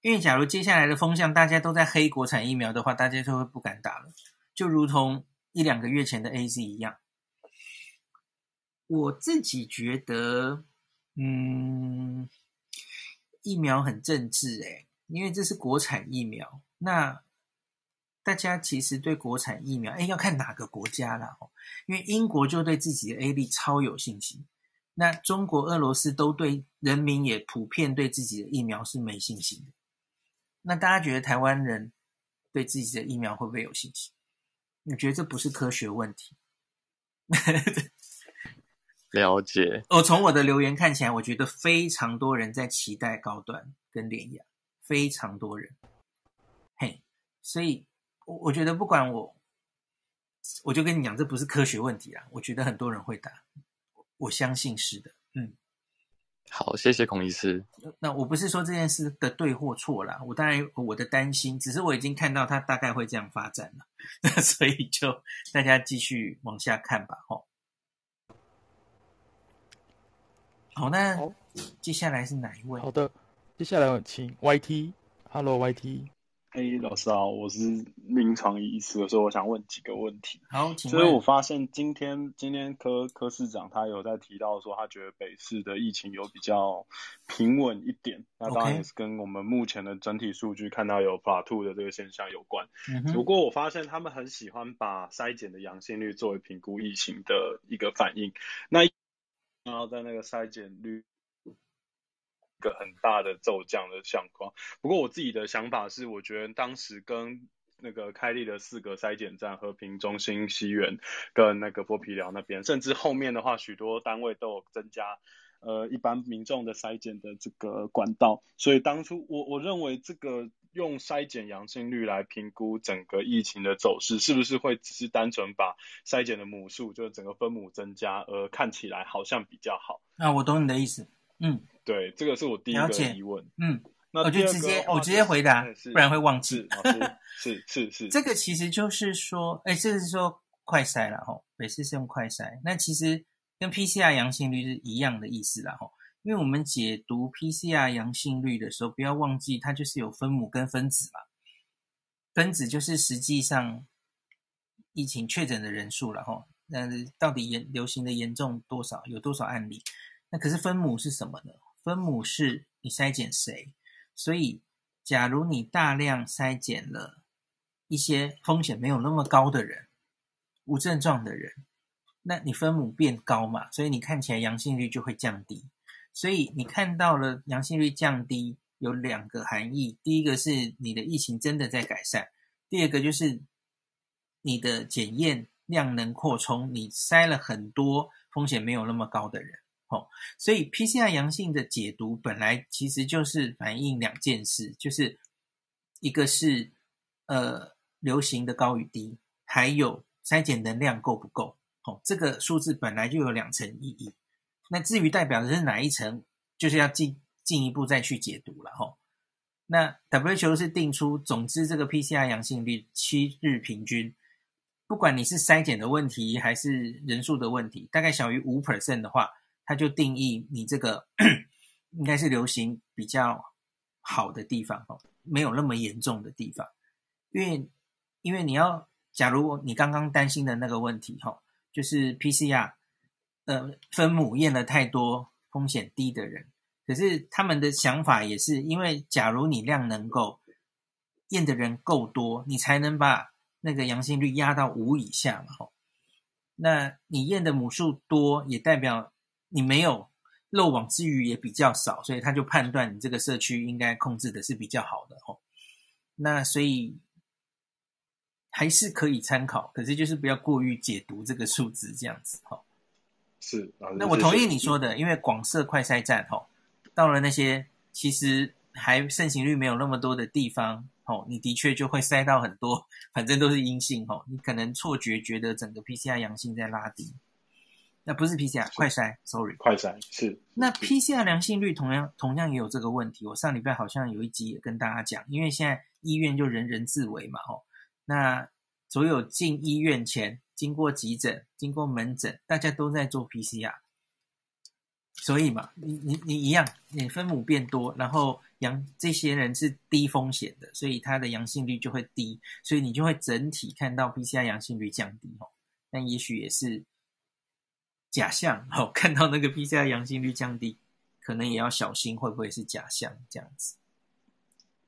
因为假如接下来的风向大家都在黑国产疫苗的话，大家就会不敢打了，就如同一两个月前的 AZ 一样。我自己觉得。嗯，疫苗很政治诶，因为这是国产疫苗。那大家其实对国产疫苗，哎，要看哪个国家啦。因为英国就对自己的 AZ 超有信心，那中国、俄罗斯都对人民也普遍对自己的疫苗是没信心的。那大家觉得台湾人对自己的疫苗会不会有信心？你觉得这不是科学问题？*laughs* 了解。哦，从我的留言看起来，我觉得非常多人在期待高端跟联雅，非常多人。嘿，所以。我我觉得不管我，我就跟你讲，这不是科学问题啊。我觉得很多人会答，我相信是的。嗯，好，谢谢孔医师。那我不是说这件事的对或错啦，我当然我的担心，只是我已经看到它大概会这样发展了，*laughs* 那所以就大家继续往下看吧。吼，好，那接下来是哪一位？好的，接下来我请 YT，Hello YT。嘿，hey, 老师好，我是临床医师，所以我想问几个问题。好，请问。所以我发现今天今天柯柯市长他有在提到说，他觉得北市的疫情有比较平稳一点。那当然也是跟我们目前的整体数据看到有 Plateau 的这个现象有关。嗯哼。不过我发现他们很喜欢把筛检的阳性率作为评估疫情的一个反应。那然后在那个筛检率。一个很大的骤降的相况，不过我自己的想法是，我觉得当时跟那个开立的四个筛检站，和平中心、西园跟那个剥皮寮那边，甚至后面的话，许多单位都有增加，呃，一般民众的筛检的这个管道。所以当初我我认为，这个用筛检阳性率来评估整个疫情的走势，是不是会只是单纯把筛检的母数，就是整个分母增加，而看起来好像比较好？那我懂你的意思，嗯。对，这个是我第一个疑问。嗯，那我就直接我直接回答，不然会忘记。是是是，*laughs* 这个其实就是说，哎，这个是说快筛了哈，每次是用快筛，那其实跟 PCR 阳性率是一样的意思啦哈。因为我们解读 PCR 阳性率的时候，不要忘记它就是有分母跟分子嘛，分子就是实际上疫情确诊的人数了哈，那到底严流行的严重多少，有多少案例？那可是分母是什么呢？分母是你筛检谁，所以假如你大量筛检了一些风险没有那么高的人，无症状的人，那你分母变高嘛，所以你看起来阳性率就会降低。所以你看到了阳性率降低有两个含义，第一个是你的疫情真的在改善，第二个就是你的检验量能扩充，你筛了很多风险没有那么高的人。哦，所以 PCR 阳性的解读本来其实就是反映两件事，就是一个是呃流行的高与低，还有筛检能量够不够。哦，这个数字本来就有两层意义。那至于代表的是哪一层，就是要进进一步再去解读了。哈，那 WHO 是定出，总之这个 PCR 阳性率七日平均，不管你是筛检的问题还是人数的问题，大概小于五 percent 的话。它就定义你这个应该是流行比较好的地方哦，没有那么严重的地方，因为因为你要，假如你刚刚担心的那个问题哈，就是 PCR 呃分母验了太多风险低的人，可是他们的想法也是因为，假如你量能够验的人够多，你才能把那个阳性率压到五以下嘛吼，那你验的母数多也代表。你没有漏网之鱼也比较少，所以他就判断你这个社区应该控制的是比较好的哦。那所以还是可以参考，可是就是不要过于解读这个数字这样子哈。是，那我同意你说的，因为广设快筛站哦，到了那些其实还盛行率没有那么多的地方哦，你的确就会筛到很多，反正都是阴性哦，你可能错觉觉得整个 PCR 阳性在拉低。那不是 PCR 快筛，sorry，快筛是。那 PCR 阳性率同样同样也有这个问题。我上礼拜好像有一集也跟大家讲，因为现在医院就人人自危嘛，吼。那所有进医院前，经过急诊、经过门诊，大家都在做 PCR。所以嘛，你你你一样，你分母变多，然后阳这些人是低风险的，所以他的阳性率就会低，所以你就会整体看到 PCR 阳性率降低，吼。但也许也是。假象，好，*laughs* 看到那个 PCR 阳性率降低，可能也要小心，会不会是假象这样子？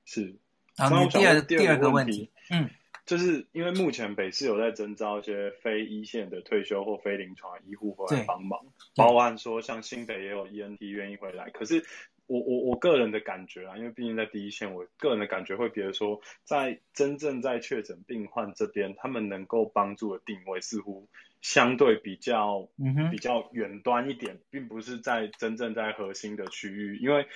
是。然后第二第二个问题，嗯，就是因为目前北市有在征招一些非一线的退休或非临床医护回来帮忙，包含说像新北也有 ENT 愿意回来。可是我我我个人的感觉啊，因为毕竟在第一线，我个人的感觉会觉得说，在真正在确诊病患这边，他们能够帮助的定位似乎相对比较比较远端一点，并不是在真正在核心的区域，因为。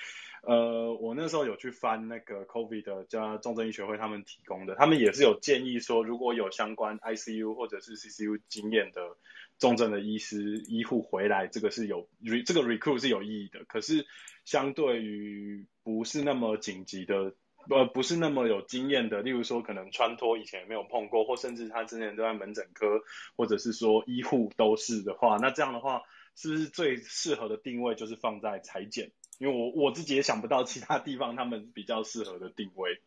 呃，我那时候有去翻那个 COVID 的加重症医学会他们提供的，他们也是有建议说，如果有相关 ICU 或者是 CCU 经验的重症的医师医护回来，这个是有这个 recruit 是有意义的。可是相对于不是那么紧急的，呃，不是那么有经验的，例如说可能穿脱以前没有碰过，或甚至他之前都在门诊科，或者是说医护都是的话，那这样的话，是不是最适合的定位就是放在裁剪？因为我我自己也想不到其他地方他们比较适合的定位。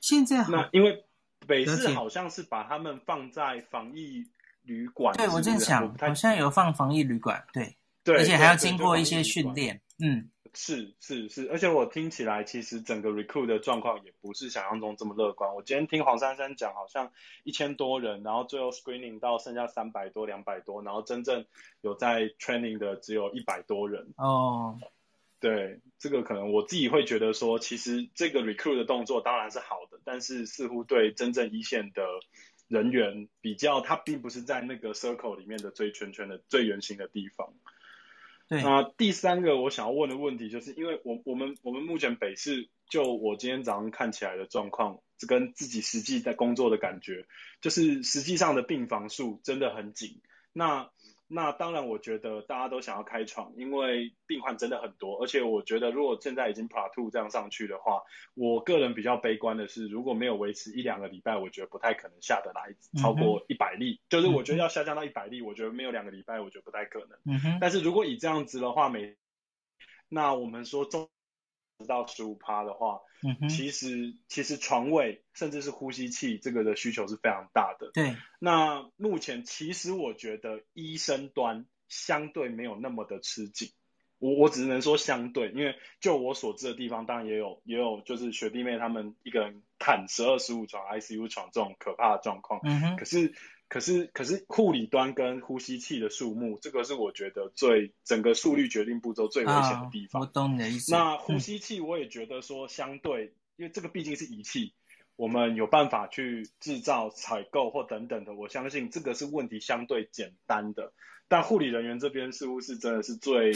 现在那因为北市好像是把他们放在防疫旅馆。对，我正想，好像有放防疫旅馆，对，对，而且还要经过一些训练。嗯，是是是，而且我听起来其实整个 recruit 的状况也不是想象中这么乐观。我今天听黄珊珊讲，好像一千多人，然后最后 screening 到剩下三百多、两百多，然后真正有在 training 的只有一百多人。哦。对，这个可能我自己会觉得说，其实这个 recruit 的动作当然是好的，但是似乎对真正一线的人员比较，他并不是在那个 circle 里面的最圈圈的最圆形的地方。对，那第三个我想要问的问题，就是因为我我们我们目前北市，就我今天早上看起来的状况，这跟自己实际在工作的感觉，就是实际上的病房数真的很紧。那那当然，我觉得大家都想要开创，因为病患真的很多，而且我觉得如果现在已经 Plateau 这样上去的话，我个人比较悲观的是，如果没有维持一两个礼拜，我觉得不太可能下得来超过一百例。嗯、就是我觉得要下降到一百例，我觉得没有两个礼拜，我觉得不太可能。嗯哼。但是如果以这样子的话，每那我们说中。到十五趴的话，其实其实床位甚至是呼吸器这个的需求是非常大的。对，那目前其实我觉得医生端相对没有那么的吃紧，我我只能说相对，因为就我所知的地方，当然也有也有就是学弟妹他们一个人看十二十五床 ICU 床这种可怕的状况，嗯哼，可是。可是，可是护理端跟呼吸器的数目，这个是我觉得最整个速率决定步骤最危险的地方。啊，我懂你的意思。那呼吸器我也觉得说相对，嗯、因为这个毕竟是仪器，我们有办法去制造、采购或等等的，我相信这个是问题相对简单的。但护理人员这边似乎是真的是最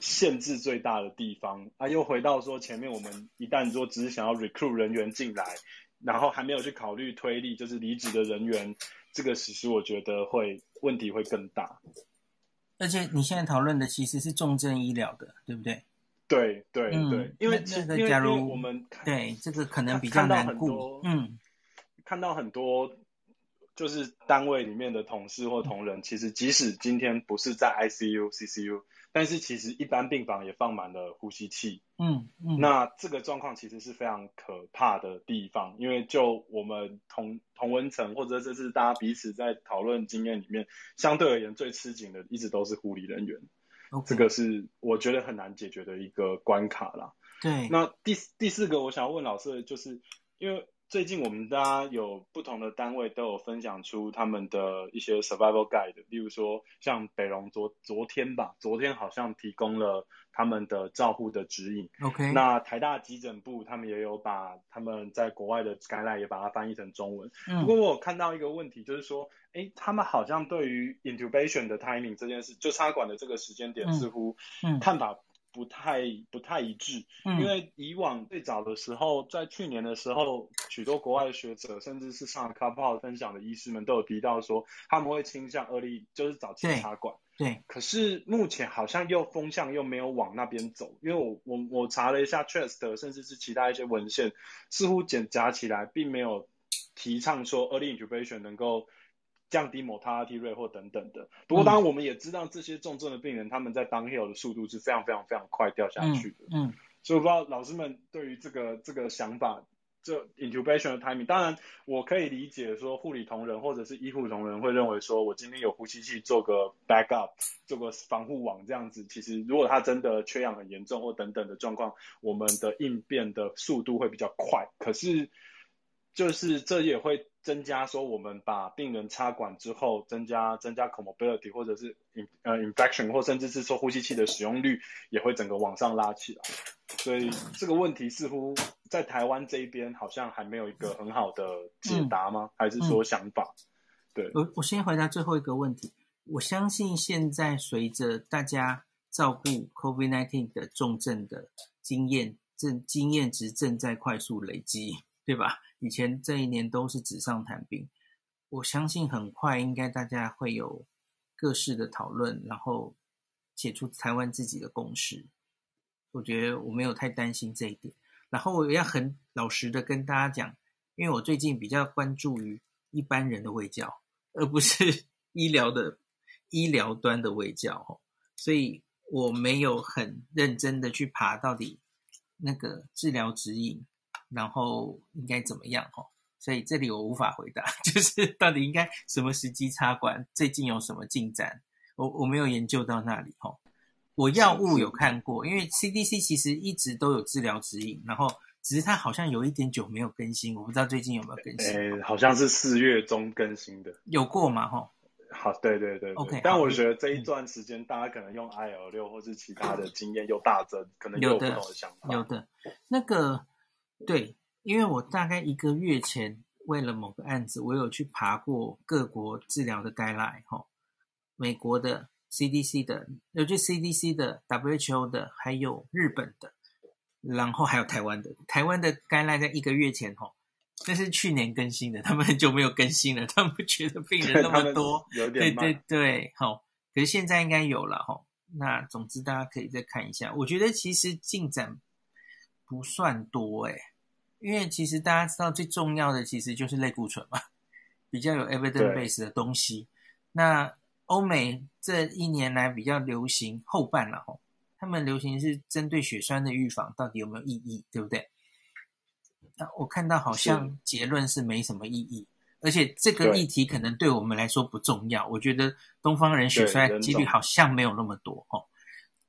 限制最大的地方啊！又回到说前面，我们一旦说只是想要 recruit 人员进来，然后还没有去考虑推力，就是离职的人员。这个其实我觉得会问题会更大，而且你现在讨论的其实是重症医疗的，对不对？对对对，嗯、因为这个假如我们对这个可能比较难顾，嗯，看到很多就是单位里面的同事或同仁，嗯、其实即使今天不是在 ICU、CCU。但是其实一般病房也放满了呼吸器，嗯嗯，那这个状况其实是非常可怕的地方，因为就我们同同温层或者这是大家彼此在讨论经验里面，相对而言最吃紧的一直都是护理人员，Okay. 这个是我觉得很难解决的一个关卡啦。对，那第第四个我想要问老师的就是因为。最近我们大家有不同的单位都有分享出他们的一些 survival guide，例如说像北荣昨昨天吧，昨天好像提供了他们的照护的指引。OK，那台大急诊部他们也有把他们在国外的 guideline 也把它翻译成中文。嗯。不过我有看到一个问题，就是说，哎，他们好像对于 intubation 的 timing 这件事，就插管的这个时间点，似乎看法。不太不太一致，因为以往最早的时候，在去年的时候，许多国外的学者，甚至是上 Clubhouse 分享的医师们都有提到说，他们会倾向 early，就是早期插管。对。对。可是目前好像又风向又没有往那边走，因为我我我查了一下 CHEST，甚至是其他一些文献，似乎检查起来并没有提倡说 early intubation 能够。降低 mortality rate 或等等的。不过当然我们也知道这些重症的病人，他们在 downhill 的速度是非常非常非常快掉下去的。嗯。嗯，所以我不知道老师们对于这个这个想法，这 intubation 的 timing，当然我可以理解说护理同仁或者是医护同仁会认为说，我今天有呼吸器做个 backup，做个防护网这样子，其实如果他真的缺氧很严重或等等的状况，我们的应变的速度会比较快。可是。就是这也会增加说我们把病人插管之后，增加增加 comorbidity 或者是 in 呃 infection 或甚至是说呼吸器的使用率也会整个往上拉起来。所以这个问题似乎在台湾这一边好像还没有一个很好的解答吗？嗯、还是说想法？嗯、对，我我先回答最后一个问题。我相信现在随着大家照顾 COVID-19 的重症的经验正经验值正在快速累积，对吧？以前这一年都是纸上谈兵，我相信很快应该大家会有各式的讨论，然后写出台湾自己的共识。我觉得我没有太担心这一点。然后我要很老实的跟大家讲，因为我最近比较关注于一般人的卫教，而不是 *laughs* 医疗的医疗端的卫教，所以我没有很认真的去爬到底那个治疗指引。然后应该怎么样哈？所以这里我无法回答，*laughs* 就是到底应该什么时机插管，最近有什么进展？我我没有研究到那里哈。我药物有看过，因为 CDC 其实一直都有治疗指引，然后只是它好像有一点久没有更新，我不知道最近有没有更新。诶，好像是四月中更新的，有过吗？哈。*laughs* 好，对对对，对，OK。但我觉得这一段时间，大家可能用 IL 六或是其他的经验又大增，可能有不同的想法。有的那个。对，因为我大概一个月前为了某个案子，我有去爬过各国治疗的 guideline 哈，美国的 CDC 的，有去 CDC 的、WHO 的，还有日本的，然后还有台湾的。台湾的 guideline 在一个月前哈，那是去年更新的，他们很久没有更新了，他们觉得病人那么多，有点慢。对对对，好，可是现在应该有了哈。那总之大家可以再看一下，我觉得其实进展。不算多诶，因为其实大家知道最重要的其实就是类固醇嘛，比较有 evidence base 的东西。那欧美这一年来比较流行后半了吼，他们流行是针对血栓的预防到底有没有意义，对不对？那我看到好像结论是没什么意义，而且这个议题可能对我们来说不重要。我觉得东方人血栓几率好像没有那么多哦，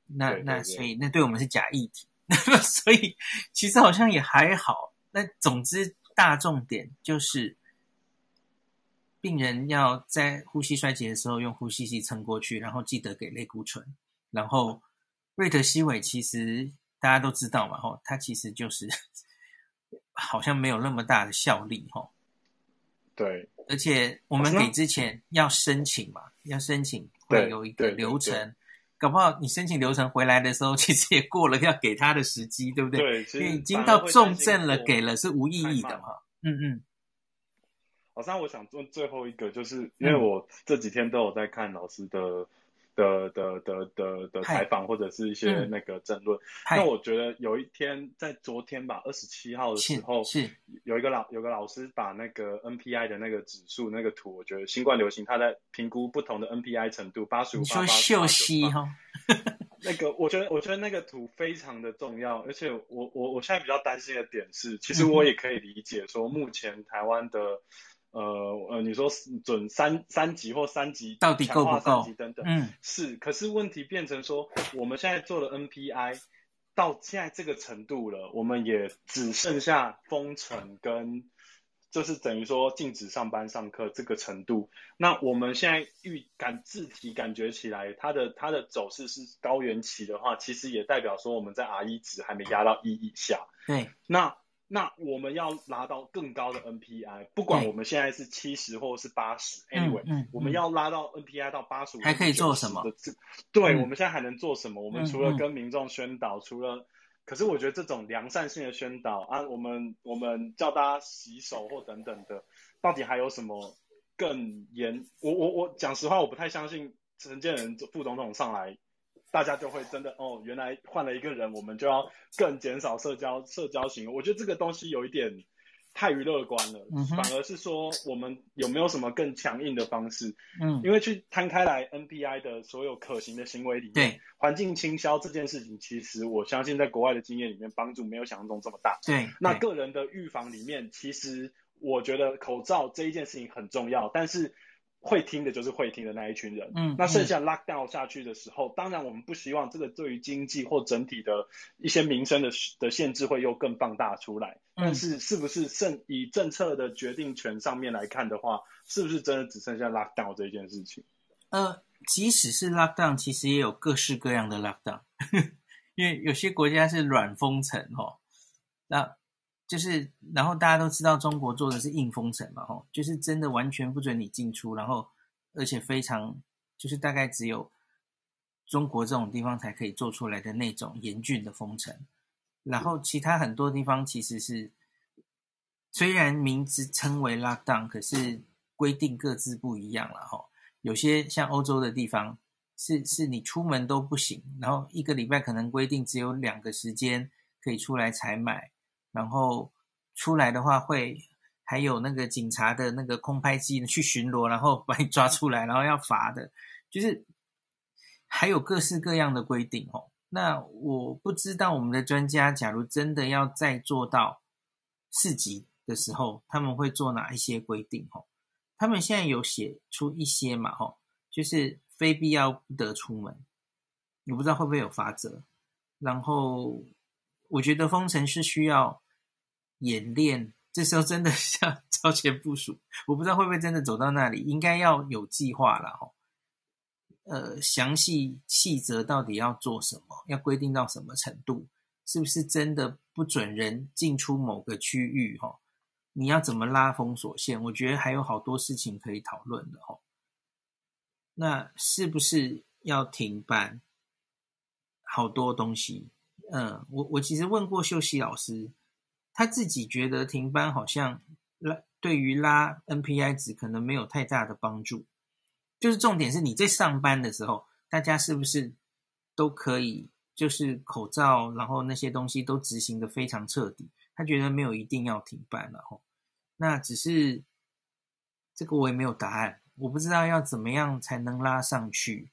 那那所以那对我们是假议题。*laughs* 所以其实好像也还好。那总之大重点就是，病人要在呼吸衰竭的时候用呼吸机撑过去，然后记得给类固醇。然后瑞德西韦其实大家都知道嘛，吼，它其实就是 *laughs* 好像没有那么大的效力，吼。对。而且我们给之前要申请嘛，要申请会有一个流程。搞不好你申请流程回来的时候，其实也过了要给他的时机，对不对？对，已经到重症了，给了是无意义的哈。嗯嗯。好，像我想做最后一个，就是因为我这几天都有在看老师的。的的的的的采访或者是一些那个争论，那我觉得有一天在昨天吧，二十七号的时候，是。有一个老有个老师把那个 NPI 的那个指数那个图，我觉得新冠流行他在评估不同的 NPI 程度，八十五，八八秀熙哈，那个我觉得我觉得那个图非常的重要，而且我我我现在比较担心的点是，其实我也可以理解说目前台湾的。呃呃，你说准三三级或三级到底够不够？三级等等，嗯，是。可是问题变成说，我们现在做的 NPI 到现在这个程度了，我们也只剩下封城跟，就是等于说禁止上班上课这个程度。那我们现在预感字体感觉起来，它的它的走势是高原期的话，其实也代表说我们在 R 一值还没压到一以下。对，那。那我们要拉到更高的 NPI，不管我们现在是七十或者是八十，anyway，嗯嗯，我们要拉到 NPI 到八十五，还可以做什么？对，我们现在还能做什么？我们除了跟民众宣导，除了，可是我觉得这种良善性的宣导啊，我们我们叫大家洗手或等等的，到底还有什么更严？我我我讲实话，我不太相信陈建仁副总统上来。大家就会真的哦，原来换了一个人，我们就要更减少社交社交行为。我觉得这个东西有一点太于乐观了，嗯、反而是说我们有没有什么更强硬的方式？嗯，因为去摊开来 NPI 的所有可行的行为里面，对环境倾销这件事情，其实我相信在国外的经验里面帮助没有想象中这么大。对，那个人的预防里面，其实我觉得口罩这一件事情很重要，但是。会听的就是会听的那一群人，嗯，那剩下 lock down 下去的时候，嗯、当然我们不希望这个对于经济或整体的一些民生的的限制会又更放大出来。嗯、但是是不是剩以政策的决定权上面来看的话，是不是真的只剩下 lock down 这件事情？呃，即使是 lock down，其实也有各式各样的 lock down，*laughs* 因为有些国家是软封城哦，那。就是，然后大家都知道中国做的是硬封城嘛，吼，就是真的完全不准你进出，然后而且非常，就是大概只有中国这种地方才可以做出来的那种严峻的封城，然后其他很多地方其实是虽然名字称为 lockdown，可是规定各自不一样了，吼，有些像欧洲的地方是是你出门都不行，然后一个礼拜可能规定只有两个时间可以出来采买。然后出来的话，会还有那个警察的那个空拍机去巡逻，然后把你抓出来，然后要罚的，就是还有各式各样的规定哦。那我不知道我们的专家，假如真的要再做到四级的时候，他们会做哪一些规定哦？他们现在有写出一些嘛，哦，就是非必要不得出门，我不知道会不会有罚则。然后我觉得封城是需要。演练，这时候真的 *laughs* 像超前部署，我不知道会不会真的走到那里，应该要有计划了哈。呃，详细细则到底要做什么，要规定到什么程度，是不是真的不准人进出某个区域哈？你要怎么拉封锁线？我觉得还有好多事情可以讨论的。那是不是要停办好多东西？嗯，我我其实问过秀熙老师。他自己觉得停班好像拉对于拉 NPI 值可能没有太大的帮助，就是重点是你在上班的时候，大家是不是都可以就是口罩，然后那些东西都执行的非常彻底？他觉得没有一定要停班了吼，那只是这个我也没有答案，我不知道要怎么样才能拉上去。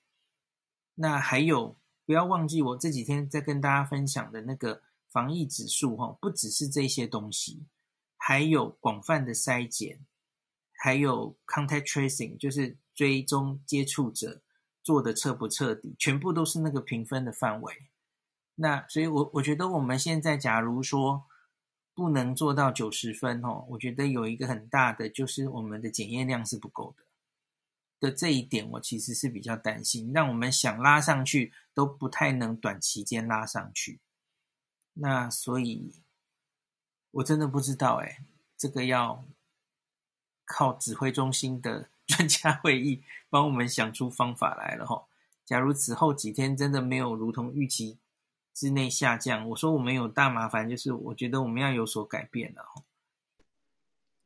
那还有不要忘记我这几天在跟大家分享的那个。防疫指数哈，不只是这些东西，还有广泛的筛检，还有 contact tracing，就是追踪接触者做的彻不彻底，全部都是那个评分的范围。那所以我，我觉得我们现在假如说不能做到九十分哦，我觉得有一个很大的就是我们的检验量是不够的。的这一点，我其实是比较担心，让我们想拉上去都不太能短期间拉上去。那所以，我真的不知道哎，这个要靠指挥中心的 *laughs* 专家会议帮我们想出方法来了哈。假如此后几天真的没有如同预期之内下降，我说我们有大麻烦，就是我觉得我们要有所改变了哈。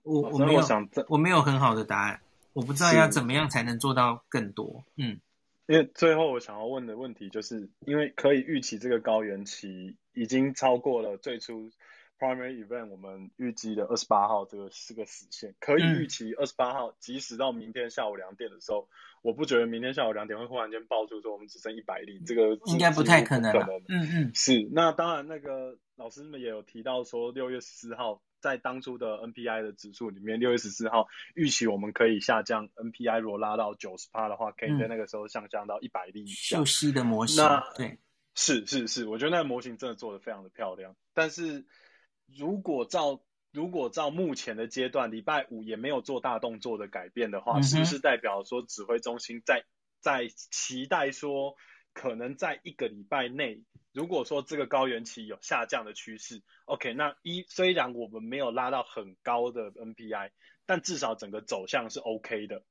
我我没有想我没有很好的答案，我不知道要怎么样才能做到更多。嗯。因为最后我想要问的问题，就是因为可以预期这个高原期已经超过了最初 primary event 我们预计的二十八号这个是个死线，可以预期二十八号，即使到明天下午两点的时候，嗯、我不觉得明天下午两点会忽然间爆出说我们只剩一百例，这个应该不太可能。嗯嗯，是。那当然，那个老师们也有提到说六月十四号。在当初的 NPI 的指数里面，六月十四号预期我们可以下降 NPI，如果拉到九十趴的话，可以在那个时候下降到一百例以下。秀熙的模式，那对，是是是，我觉得那个模型真的做的非常的漂亮。但是如果照如果照目前的阶段，礼拜五也没有做大动作的改变的话，嗯、是不是代表说指挥中心在在期待说？可能在一个礼拜内，如果说这个高原期有下降的趋势，OK，那一虽然我们没有拉到很高的 NPI，但至少整个走向是 OK 的，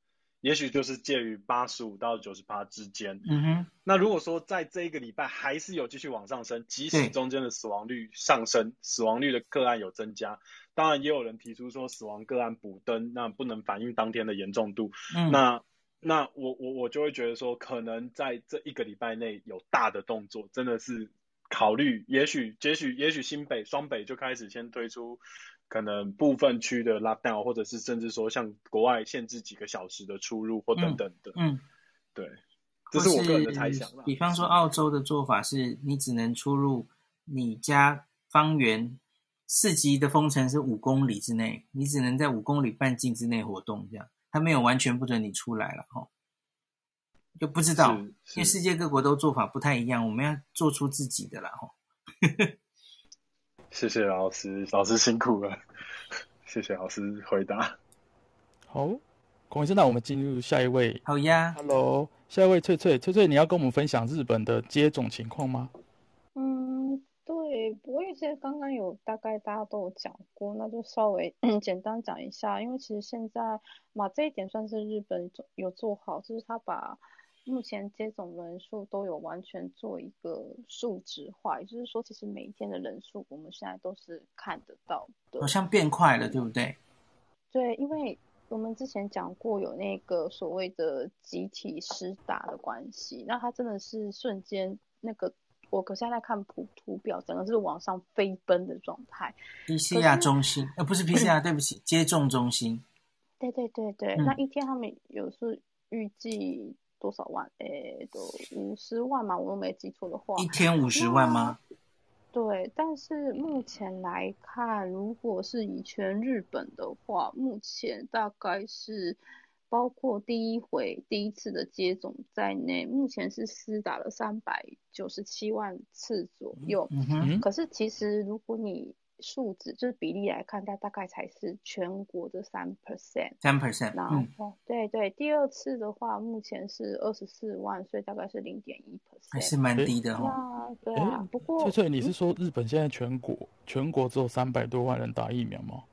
也许就是介于八十五到九十趴之间。嗯哼。那如果说在这一个礼拜还是有继续往上升，即使中间的死亡率上升，死亡率的个案有增加，当然也有人提出说死亡个案补登，那不能反映当天的严重度。嗯。那那我我我就会觉得说，可能在这一个礼拜内有大的动作，真的是考虑，也许也许也许新北双北就开始先推出可能部分区的 lockdown，或者是甚至说像国外限制几个小时的出入或等等的。嗯，对，这是我个人的猜想。比方说澳洲的做法是，你只能出入你家方圆四级的封城是五公里之内，你只能在五公里半径之内活动这样。他没有完全不准你出来了哈，就不知道，因为世界各国都做法不太一样，我们要做出自己的了哈。谢谢老师，老师辛苦了，谢谢老师回答。好，孔医生，那我们进入下一位。好呀，Hello，下一位翠翠，翠翠，你要跟我们分享日本的接种情况吗？嗯，对，不过其实刚刚有大概大家都有讲过，那就稍微简单讲一下，因为其实现在嘛，这一点算是日本有做好，就是他把。目前接种人数都有完全做一个数值化，也就是说，其实每一天的人数我们现在都是看得到的。好像变快了，对不对？对，因为我们之前讲过有那个所谓的集体施打的关系，那它真的是瞬间那个，我可现在看图图表，整个是往上飞奔的状态。PCR 中心，呃，不是 PCR，*clears throat* 对不起，接种中心。对对对对，嗯、那一天他们有是预计。多少万？诶，都五十万嘛，我都没记错的话。一天五十万吗？对，但是目前来看，如果是以全日本的话，目前大概是包括第一回第一次的接种在内，目前是施打了三百九十七万次左右。嗯哼。可是其实如果你数字就是比例来看，它大概才是全国的三 percent，三 percent。然后，嗯、对对，第二次的话，目前是二十四万，所以大概是零点一 percent，还是蛮低的哦。对啊，不过，翠翠，你是说日本现在全国、嗯、全国只有三百多万人打疫苗吗？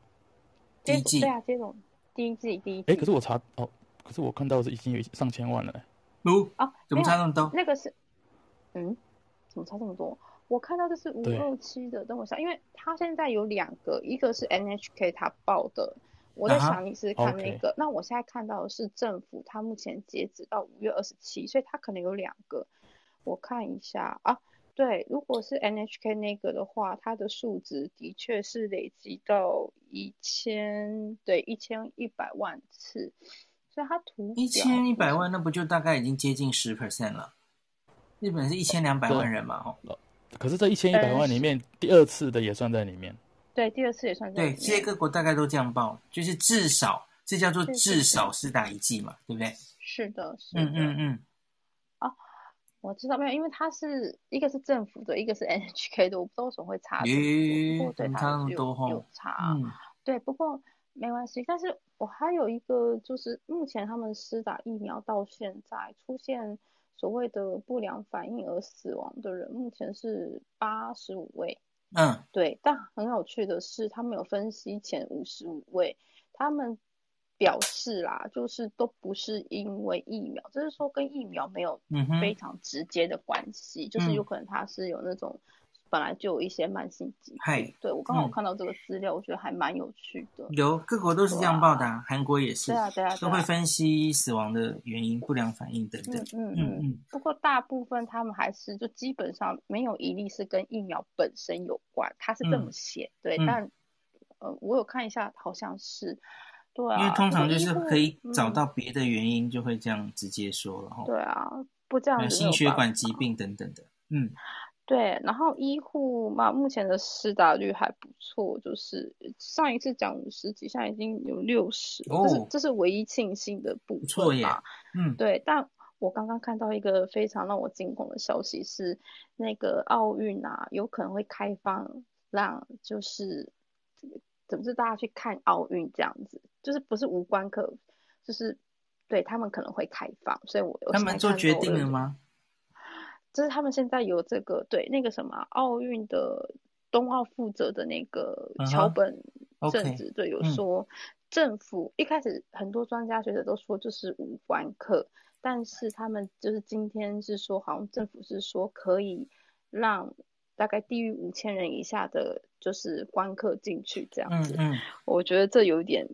第一剂，对啊，这种第一季第一剂。哎，可是我查哦，可是我看到是已经有上千万了。呜、哦、啊，怎么差那么多？那个是，嗯，怎么差这么多？我看到的是五六七的，等我想，因为他现在有两个，一个是 NHK 他报的，我在想你是看那个，uh okay. 那我现在看到的是政府，他目前截止到五月二十七，所以他可能有两个，我看一下啊，对，如果是 NHK 那个的话，它的数值的确是累积到一千，对，一千一百万次，所以它图一千一百万，那不就大概已经接近十 percent 了？日本是一千两百万人嘛，哦。可是这一千一百万里面，第二次的也算在里面。对，第二次也算在里面。对，世界各国大概都这样报，就是至少，这叫做至少是打一剂嘛，对不对？是的，是的。嗯嗯嗯。哦，我知道没有，因为它是一个是政府的，一个是 *laughs* NHK 的，我不知道为什么会差这么多。对，差那么多有差。嗯。对，不过没关系。但是我还有一个，就是目前他们施打疫苗到现在出现。所谓的不良反应而死亡的人，目前是八十五位。嗯，对。但很有趣的是，他们有分析前五十五位，他们表示啦，就是都不是因为疫苗，就是说跟疫苗没有非常直接的关系，嗯、就是有可能他是有那种。本来就有一些慢性疾病，对，我刚好看到这个资料，嗯，我觉得还蛮有趣的。有各国都是这样报的，啊，韩国也是，对啊对啊，都会分析死亡的原因，不良反应等等。嗯嗯嗯。不过大部分他们还是就基本上没有一例是跟疫苗本身有关，他是这么写，嗯，对。但呃，我有看一下，好像是，对啊。因为通常就是可以找到别的原因，就会这样直接说了哈。对啊，不这样子。心血管疾病等等的，嗯。对，然后医护嘛，目前的施打率还不错，就是上一次讲五十几，现在已经有六十，哦，这是这是唯一庆幸的部分嘛。嗯，对。但我刚刚看到一个非常让我惊恐的消息是，那个奥运啊，有可能会开放让就是怎么是大家去看奥运这样子，就是不是无关可，就是对他们可能会开放，所以我他们做决定了吗？就是他们现在有这个对那个什么奥运的冬奥负责的那个桥本圣子对有说，政府一开始很多专家学者都说就是无关课，但是他们就是今天是说好像政府是说可以让大概低于五千人以下的，就是观客进去这样子。嗯，我觉得这有点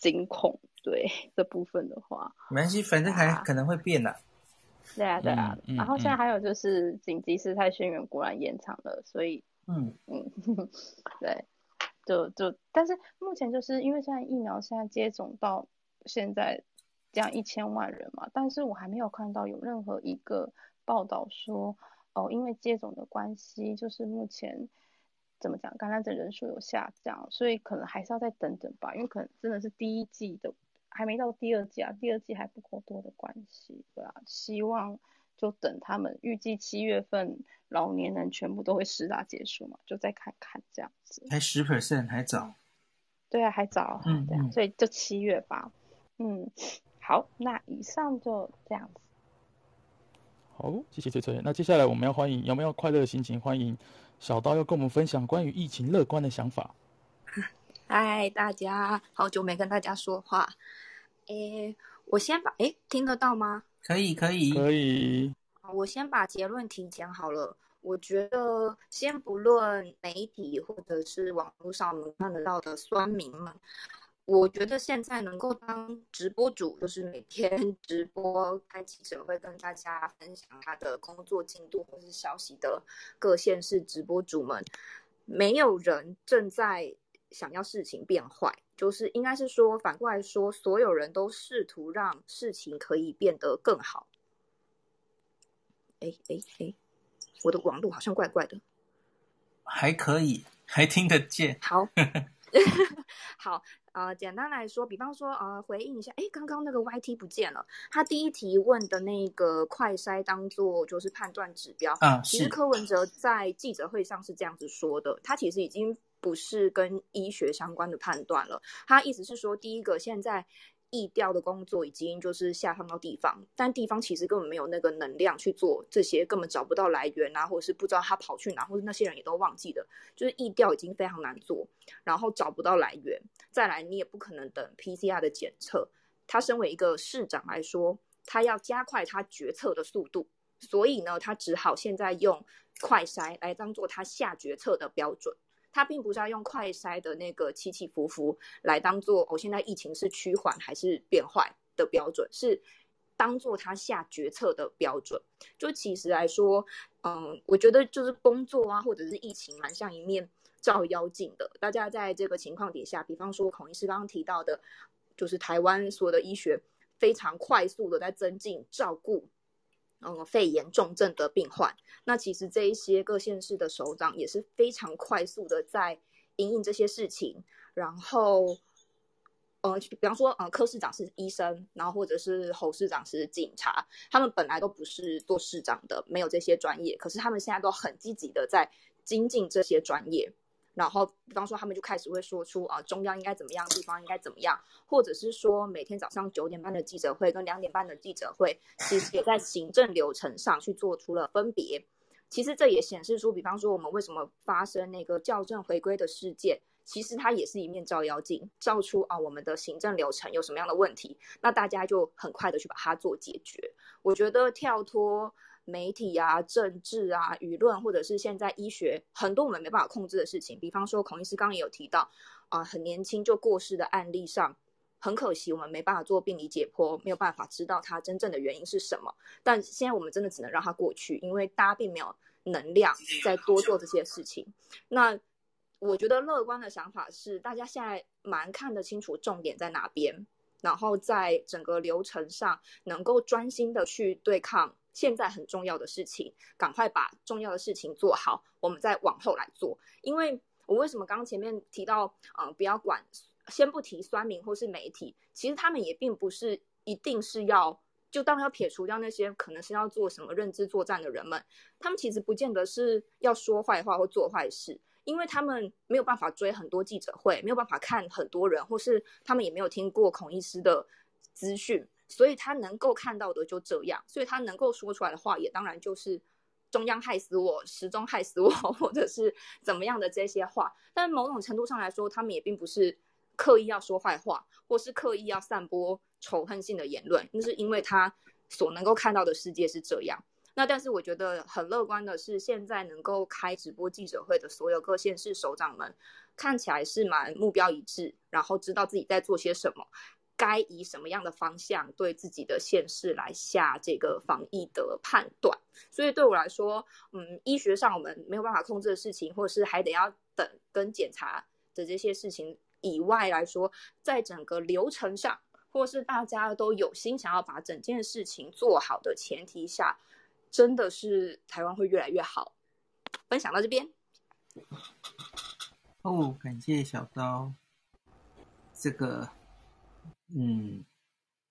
惊恐，对这部分的话，没关系，反正还可能会变的。对啊，对啊、然后现在还有就是紧急事态宣言果然延长了，所以，嗯嗯，*laughs* 对，就就，但是目前就是因为现在疫苗现在接种到现在这样一千万人嘛，但是我还没有看到有任何一个报道说，哦，因为接种的关系，就是目前怎么讲，感染者人数有下降，所以可能还是要再等等吧，因为可能真的是第一季的。还没到第二季啊，第二季还不够多的关系，对啊，希望就等他们预计七月份老年人全部都会施打结束嘛，就再看看这样子。还十 percent 还早。对啊，还早，嗯，对啊，所以就七月吧。嗯，好，那以上就这样子。好，谢谢崔崔。那接下来我们要欢迎有没有快乐的心情？欢迎小刀要跟我们分享关于疫情乐观的想法。嗨，大家，好久没跟大家说话。诶，我先把诶听得到吗？可以，可以，可以。我先把结论提前好了。我觉得，先不论媒体或者是网络上能看得到的酸民们，我觉得现在能够当直播主，就是每天直播开记者会跟大家分享他的工作进度或是消息的各县市直播主们，没有人正在想要事情变坏，就是应该是说，反过来说，所有人都试图让事情可以变得更好。哎哎哎。我的网络好像怪怪的，还可以，还听得见。好，*laughs* 好，呃，简单来说，比方说，呃，回应一下，哎，刚刚那个 YT 不见了，他第一题问的那个快筛当做就是判断指标啊，其实柯文哲在记者会上是这样子说的，他其实已经不是跟医学相关的判断了，他意思是说，第一个现在。疫调的工作已经就是下放到地方，但地方其实根本没有那个能量去做这些，根本找不到来源啊，或者是不知道他跑去哪，或者那些人也都忘记了，就是疫调已经非常难做，然后找不到来源，再来你也不可能等 PCR 的检测。他身为一个市长来说，他要加快他决策的速度，所以呢，他只好现在用快筛来当做他下决策的标准。他并不是要用快筛的那个起起伏伏来当做哦，现在疫情是趋缓还是变坏的标准，是当做他下决策的标准。就其实来说，嗯，我觉得就是工作啊，或者是疫情，蛮像一面照妖镜的。大家在这个情况底下，比方说孔医师刚刚提到的，就是台湾所有的医学非常快速的在增进照顾。嗯，肺炎重症的病患，那其实这一些各县市的首长也是非常快速的在因应这些事情，然后，呃，比方说，呃，柯市长是医生，然后或者是侯市长是警察，他们本来都不是做市长的，没有这些专业，可是他们现在都很积极的在精进这些专业。然后，比方说，他们就开始会说出啊，中央应该怎么样，地方应该怎么样，或者是说，每天早上九点半的记者会跟两点半的记者会，其实也在行政流程上去做出了分别。其实这也显示出，比方说，我们为什么发生那个校正回归的事件，其实它也是一面照妖镜，照出啊我们的行政流程有什么样的问题，那大家就很快的去把它做解决。我觉得跳脱。媒体啊、政治啊、舆论，或者是现在医学很多我们没办法控制的事情，比方说孔医师刚刚也有提到啊、呃，很年轻就过世的案例上，很可惜我们没办法做病理解剖，没有办法知道它真正的原因是什么。但现在我们真的只能让它过去，因为大家并没有能量再多做这些事情。那我觉得乐观的想法是，大家现在蛮看得清楚重点在哪边，然后在整个流程上能够专心的去对抗。现在很重要的事情，赶快把重要的事情做好，我们再往后来做。因为我为什么刚刚前面提到，呃，不要管，先不提酸民或是媒体，其实他们也并不是一定是要，就当然要撇除掉那些可能是要做什么认知作战的人们，他们其实不见得是要说坏话或做坏事，因为他们没有办法追很多记者会，没有办法看很多人，或是他们也没有听过孔医师的资讯。所以他能够看到的就这样，所以他能够说出来的话也当然就是中央害死我，时钟害死我，*laughs* 或者是怎么样的这些话。但某种程度上来说，他们也并不是刻意要说坏话，或是刻意要散播仇恨性的言论，那是因为他所能够看到的世界是这样。那但是我觉得很乐观的是，现在能够开直播记者会的所有各县市首长们，看起来是蛮目标一致，然后知道自己在做些什么。该以什么样的方向对自己的县市来下这个防疫的判断？所以对我来说，嗯，医学上我们没有办法控制的事情，或者是还得要等跟检查的这些事情以外来说，在整个流程上，或是大家都有心想要把整件事情做好的前提下，真的是台湾会越来越好。分享到这边。哦，感谢小刀，这个。嗯，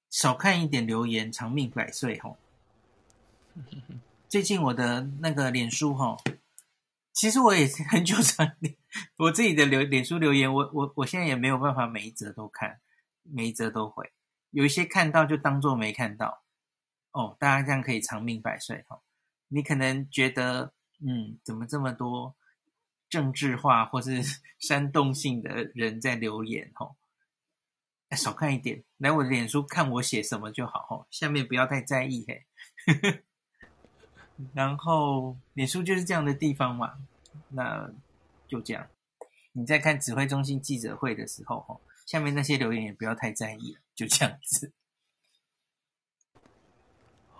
少看一点留言，长命百岁吼。*laughs* 最近我的那个脸书吼，其实我也是很久常我自己的留脸书留言，我我我现在也没有办法每一则都看，每一则都回，有一些看到就当做没看到。哦，大家这样可以长命百岁吼。你可能觉得，嗯，怎么这么多政治化或是煽动性的人在留言吼？少看一点，来我的脸书看我写什么就好哦，下面不要太在意嘿。*laughs* 然后脸书就是这样的地方嘛，那就这样。你在看指挥中心记者会的时候哦，下面那些留言也不要太在意了，就这样子。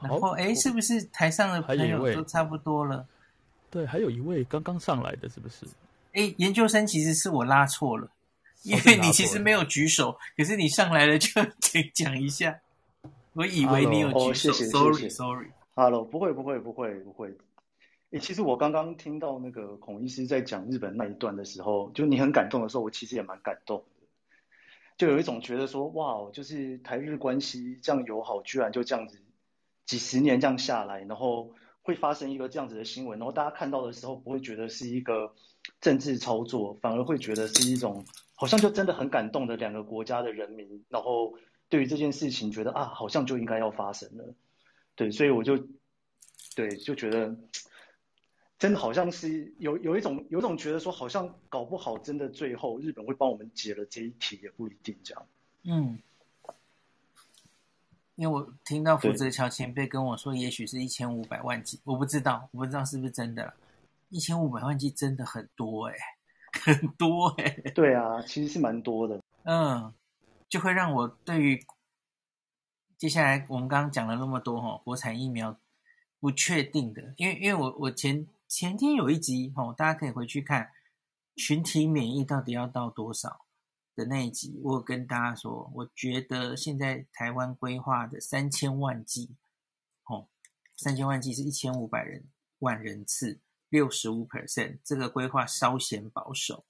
然后哎，是不是台上的朋友都差不多了？对，还有一位刚刚上来的是不是？哎，研究生其实是我拉错了。因为你其实没有举手，可是你上来了就 *laughs* 请讲一下。我以为你有举手。Sorry，Sorry。Hello，不会，不会，不会，不会。诶，其实我刚刚听到那个孔医师在讲日本那一段的时候，就你很感动的时候，我其实也蛮感动的。就有一种觉得说，哇，就是台日关系这样友好，居然就这样子几十年这样下来，然后会发生一个这样子的新闻，然后大家看到的时候不会觉得是一个政治操作，反而会觉得是一种。好像就真的很感动的两个国家的人民，然后对于这件事情觉得啊，好像就应该要发生了，对，所以我就对就觉得真的好像是有有一种有一种觉得说，好像搞不好真的最后日本会帮我们解了这一题也不一定这样。嗯，因为我听到福泽桥前辈跟我说，也许是一千五百万剂，我不知道，我不知道是不是真的了，一千五百万剂真的很多哎、欸。*laughs* 很多哎、欸，对啊，其实是蛮多的。嗯，就会让我对于接下来我们刚刚讲了那么多哈，国产疫苗不确定的，因为因为我我前前天有一集哈，大家可以回去看群体免疫到底要到多少那一集，我有跟大家说，我觉得现在台湾规划的三千万剂，哦，三千万剂是一千五百人万人次。六十五 percent，这个规划稍显保守。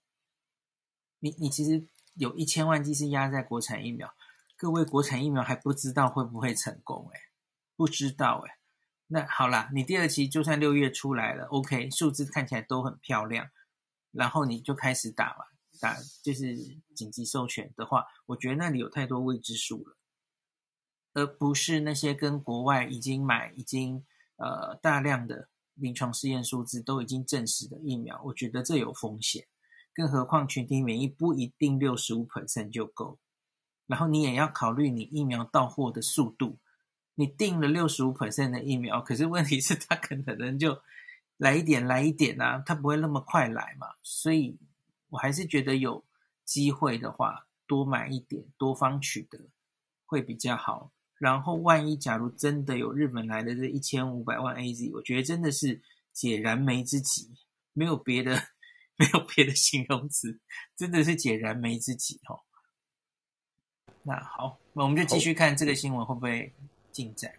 你你其实有一千万剂是压在国产疫苗，各位国产疫苗还不知道会不会成功诶，不知道诶。那好啦，你第二期就算六月出来了，OK，数字看起来都很漂亮，然后你就开始打嘛，打就是紧急授权的话，我觉得那里有太多未知数了，而不是那些跟国外已经买已经呃大量的。临床试验数字都已经证实的疫苗，我觉得这有风险。更何况群体免疫不一定六十五 percent 就够，然后你也要考虑你疫苗到货的速度。你订了六十五 percent 的疫苗，可是问题是它可能就来一点来一点啊，它不会那么快来嘛。所以我还是觉得有机会的话，多买一点，多方取得会比较好。然后，万一假如真的有日本来的这一千五百万 AZ，我觉得真的是解燃眉之急，没有别的，没有别的形容词，真的是解燃眉之急哦。那好，那我们就继续看这个新闻会不会进展，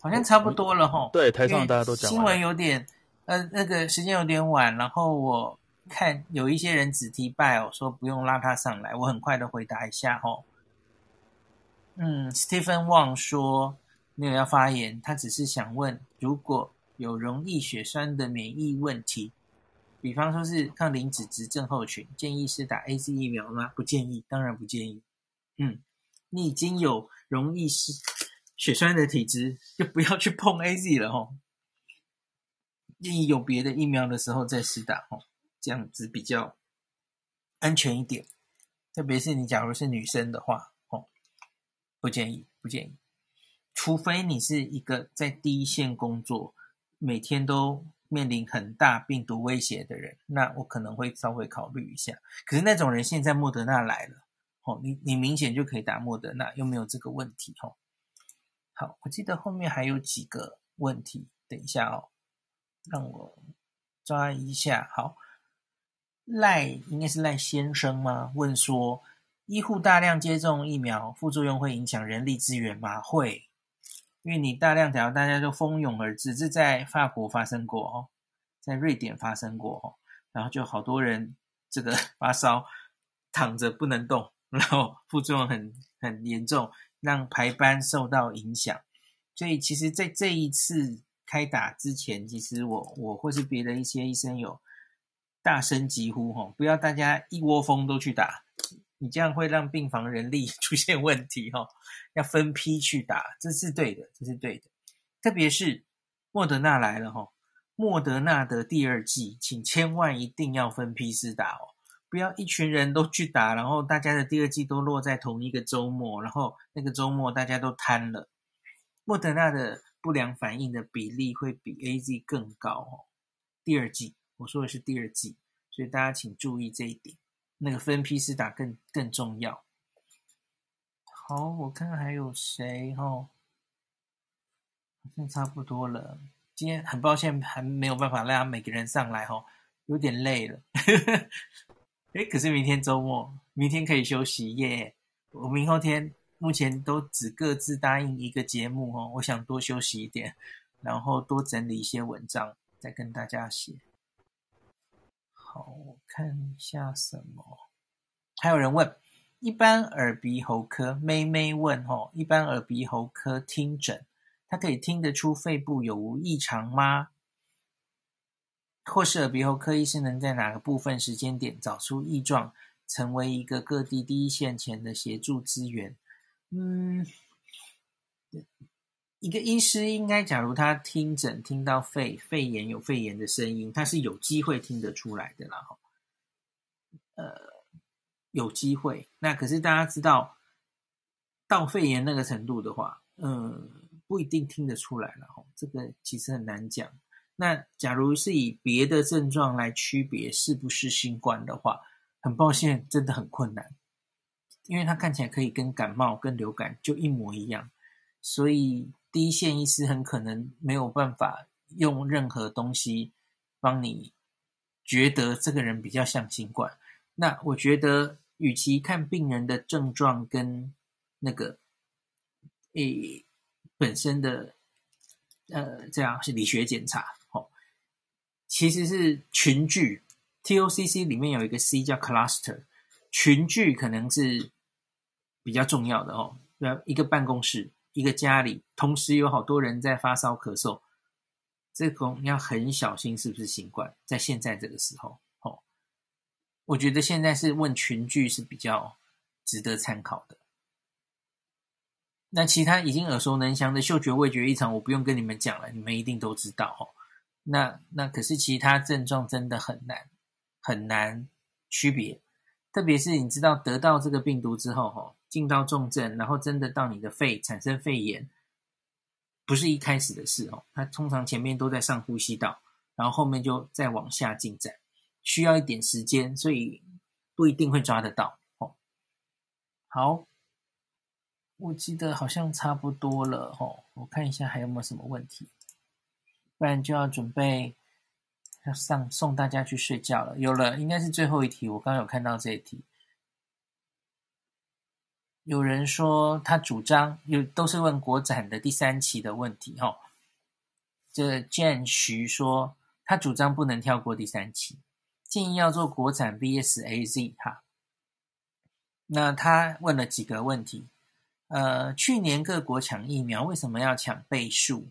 好像差不多了哈。对，台上大家都讲。新闻有点，呃，那个时间有点晚，然后我看有一些人只提 Bio 说不用拉他上来，我很快的回答一下哦。嗯，Stephen Wang 说没有要发言，他只是想问，如果有容易血栓的免疫问题，比方说是抗磷脂质症候群，建议是打 AZ 疫苗吗？不建议，当然不建议。嗯，你已经有溶液血栓的体质，就不要去碰 AZ 了吼。建议有别的疫苗的时候再试打吼，这样子比较安全一点。特别是你假如是女生的话。哦不建议，不建议，除非你是一个在第一线工作，每天都面临很大病毒威胁的人，那我可能会稍微考虑一下。可是那种人现在莫德纳来了，哦，你你明显就可以打莫德纳，又没有这个问题，哦。好，我记得后面还有几个问题，等一下哦，让我抓一下。好，赖应该是赖先生吗？问说。医护大量接种疫苗，副作用会影响人力资源吗？会，因为你大量调大家就蜂拥而至，这在法国发生过哦，在瑞典发生过哦，然后就好多人这个 *laughs* 发烧，躺着不能动，然后副作用很很严重，让排班受到影响。所以其实，在这一次开打之前，其实我我或是别的一些医生有大声疾呼吼，不要大家一窝蜂都去打，你这样会让病房人力 *laughs* 出现问题吼，要分批去打，这是对的，这是对的。特别是莫德纳来了吼，莫德纳的第二剂，请千万一定要分批施打哦。不要一群人都去打，然后大家的第二剂都落在同一个周末，然后那个周末大家都瘫了。莫德纳的不良反应的比例会比 AZ 更高哦。第二剂，我说的是第二季，所以大家请注意这一点。那个分批次打更更重要。好，我看看还有谁哦？好像差不多了。今天很抱歉还没有办法让每个人上来哦，有点累了。诶，可是明天周末，明天可以休息耶。我明后天目前都只各自答应一个节目哦，我想多休息一点，然后多整理一些文章，再跟大家写。我看一下什么。还有人问，一般耳鼻喉科，妹妹问哦，一般耳鼻喉科听诊，他可以听得出肺部有无异常吗？或是耳鼻喉科医师能在哪个部分时间点找出异状，成为一个各地第一线前的协助资源？嗯，一个医师应该，假如他听诊听到肺肺炎有肺炎的声音，他是有机会听得出来的啦。呃，有机会。那可是大家知道，到肺炎那个程度的话，嗯，不一定听得出来了。这个其实很难讲。那假如是以别的症状来区别是不是新冠的话，很抱歉，真的很困难，因为它看起来可以跟感冒、跟流感就一模一样，所以第一线医师很可能没有办法用任何东西帮你觉得这个人比较像新冠。那我觉得，与其看病人的症状跟那个诶本身的呃这样是理学检查。哦其实是群聚，TOCC 里面有一个 C 叫 cluster，群聚可能是比较重要的哦。一个办公室，一个家里，同时有好多人在发烧咳嗽，这种要很小心是不是新冠？在现在这个时候，哦，我觉得现在是问群聚是比较值得参考的。那其他已经耳熟能详的嗅觉味觉异常，我不用跟你们讲了，你们一定都知道哦。那那可是其他症状真的很难很难区别，特别是你知道得到这个病毒之后，吼进到重症，然后真的到你的肺产生肺炎，不是一开始的事哦。它通常前面都在上呼吸道，然后后面就再往下进展，需要一点时间，所以不一定会抓得到哦。好，我记得好像差不多了哦，我看一下还有没有什么问题。不然就要准备要上送大家去睡觉了。有了，应该是最后一题。我刚刚有看到这一题，有人说他主张有都是问国展的第三期的问题哈。这建徐说他主张不能跳过第三期，建议要做国产 VS AZ 哈。那他问了几个问题，呃，去年各国抢疫苗为什么要抢倍数？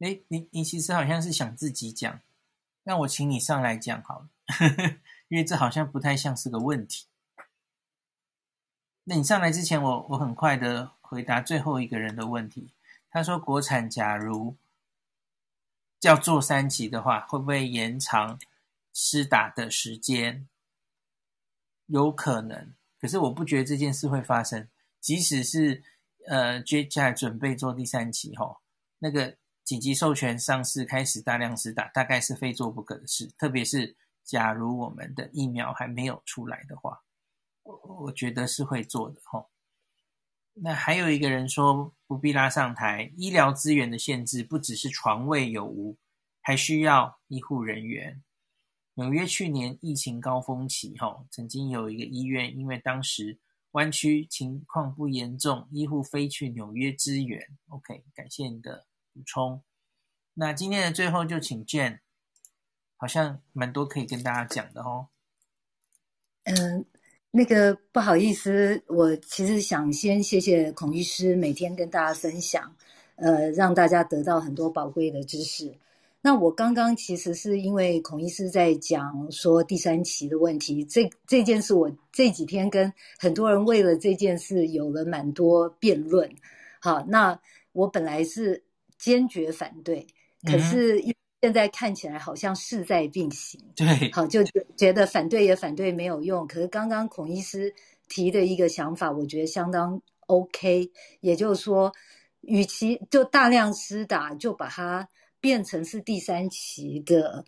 哎，你你其实好像是想自己讲，那我请你上来讲好了，呵呵，因为这好像不太像是个问题。那你上来之前我，我很快的回答最后一个人的问题。他说，国产假如要做三期的话，会不会延长施打的时间？有可能，可是我不觉得这件事会发生。即使是呃接下来准备做第三期吼，那个。紧急授权上市，开始大量施打，大概是非做不可的事。特别是假如我们的疫苗还没有出来的话，我我觉得是会做的齁。那还有一个人说不必拉上台，医疗资源的限制不只是床位有无，还需要医护人员。纽约去年疫情高峰期齁，曾经有一个医院，因为当时湾区情况不严重，医护飞去纽约支援。OK，感谢你的。补充，那今天的最后就请 Jane，好像蛮多可以跟大家讲的哦。嗯，那个不好意思，我其实想先谢谢孔医师每天跟大家分享，呃，让大家得到很多宝贵的知识。那我刚刚其实是因为孔医师在讲说第三期的问题，这这件事我这几天跟很多人为了这件事有了蛮多辩论。好，那我本来是坚决反对，可是现在看起来好像势在必行。对，好，就觉得反对也反对没有用。可是刚刚孔医师提的一个想法，我觉得相当 OK，也就是说，与其就大量施打，就把它。变成是第三期的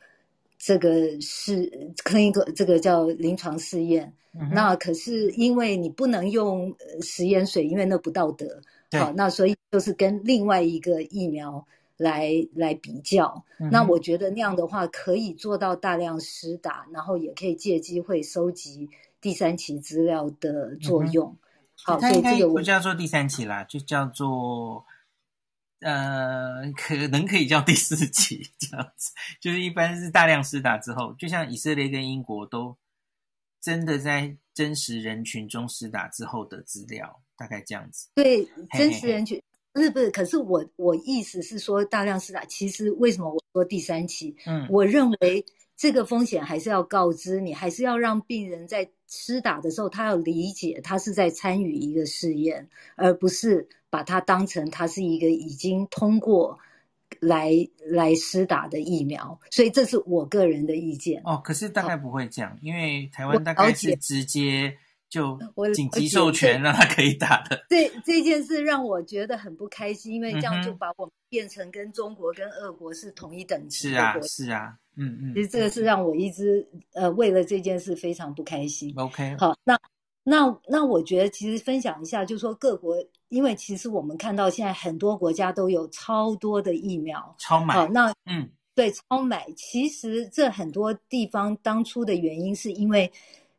这个是可以个这个叫临床试验，嗯，那可是因为你不能用食盐水，因为那不道德。好，那所以就是跟另外一个疫苗来来比较，嗯。那我觉得那样的话可以做到大量施打，然后也可以借机会收集第三期资料的作用。嗯，好，所以这个我不叫做第三期啦，就叫做。呃，可能可以叫第四期这样子，就是一般是大量施打之后，就像以色列跟英国都真的在真实人群中施打之后的资料，大概这样子。对，真实人群不是不是，可是我我意思是说大量施打，其实为什么我说第三期？嗯，我认为这个风险还是要告知你，还是要让病人在施打的时候，他要理解他是在参与一个试验，而不是。把它当成它是一个已经通过来来施打的疫苗，所以这是我个人的意见。哦，可是大概不会这样，因为台湾大概是直接就紧急授权让他可以打的。这这件事让我觉得很不开心，因为这样就把我们变成跟中国跟俄国是同一等级的国。是啊，是啊，嗯嗯。其实这个是让我一直呃为了这件事非常不开心。OK，好，那那那我觉得其实分享一下，就是说各国。因为其实我们看到现在很多国家都有超多的疫苗，超买。好，那嗯，对，超买。其实这很多地方当初的原因是因为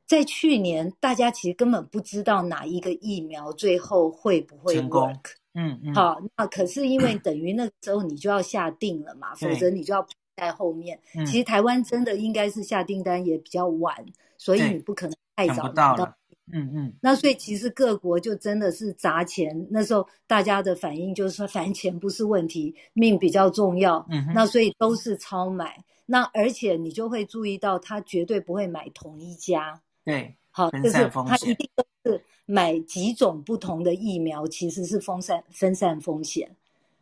在去年大家其实根本不知道哪一个疫苗最后会不会 work。嗯嗯。好，那可是因为 *clears throat* 等于那个时候你就要下定了嘛，否则你就要排在后面。其实台湾真的应该是下订单也比较晚，所以你不可能太早拿到。嗯嗯，那所以其实各国就真的是砸钱，那时候大家的反应就是说，反正钱不是问题，命比较重要。嗯，那所以都是超买。那而且你就会注意到，他绝对不会买同一家。对，好，就是他一定都是买几种不同的疫苗，其实是分散分散风险。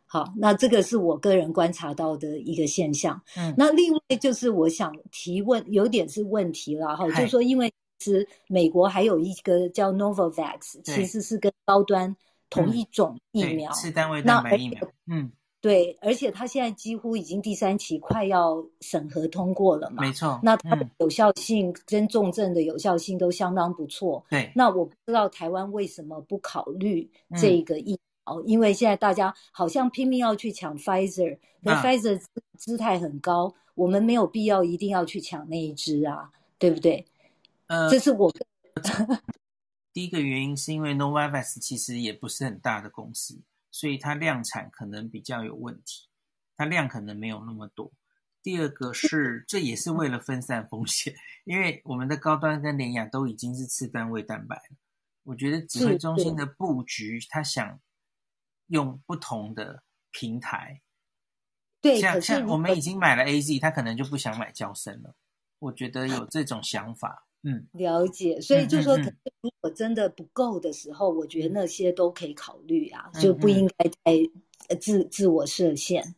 好，那这个是我个人观察到的一个现象。嗯，那另外就是我想提问，有点是问题了哈，就是说因为。其实美国还有一个叫 Novavax，其实是跟高端同一种疫苗，是单位蛋白疫苗。嗯，对，而且它现在几乎已经第三期快要审核通过了嘛。没错，那它的有效性跟重症的有效性都相当不错。对，那我不知道台湾为什么不考虑这个疫苗，因为现在大家好像拼命要去抢 Pfizer，那 Pfizer 姿态很高，我们没有必要一定要去抢那一支啊，对不对？呃，这是我第一个原因，是因为 Novavax 其实也不是很大的公司，所以它量产可能比较有问题，它量可能没有那么多。第二个是，这也是为了分散风险，因为我们的高端跟联雅都已经是次单位蛋白了。我觉得指挥中心的布局，他想用不同的平台，对，像像我们已经买了 AZ，他可能就不想买娇生了。我觉得有这种想法。嗯，了解，所以就说，可能如果真的不够的时候，嗯嗯嗯，我觉得那些都可以考虑啊，就不应该太自自我设限。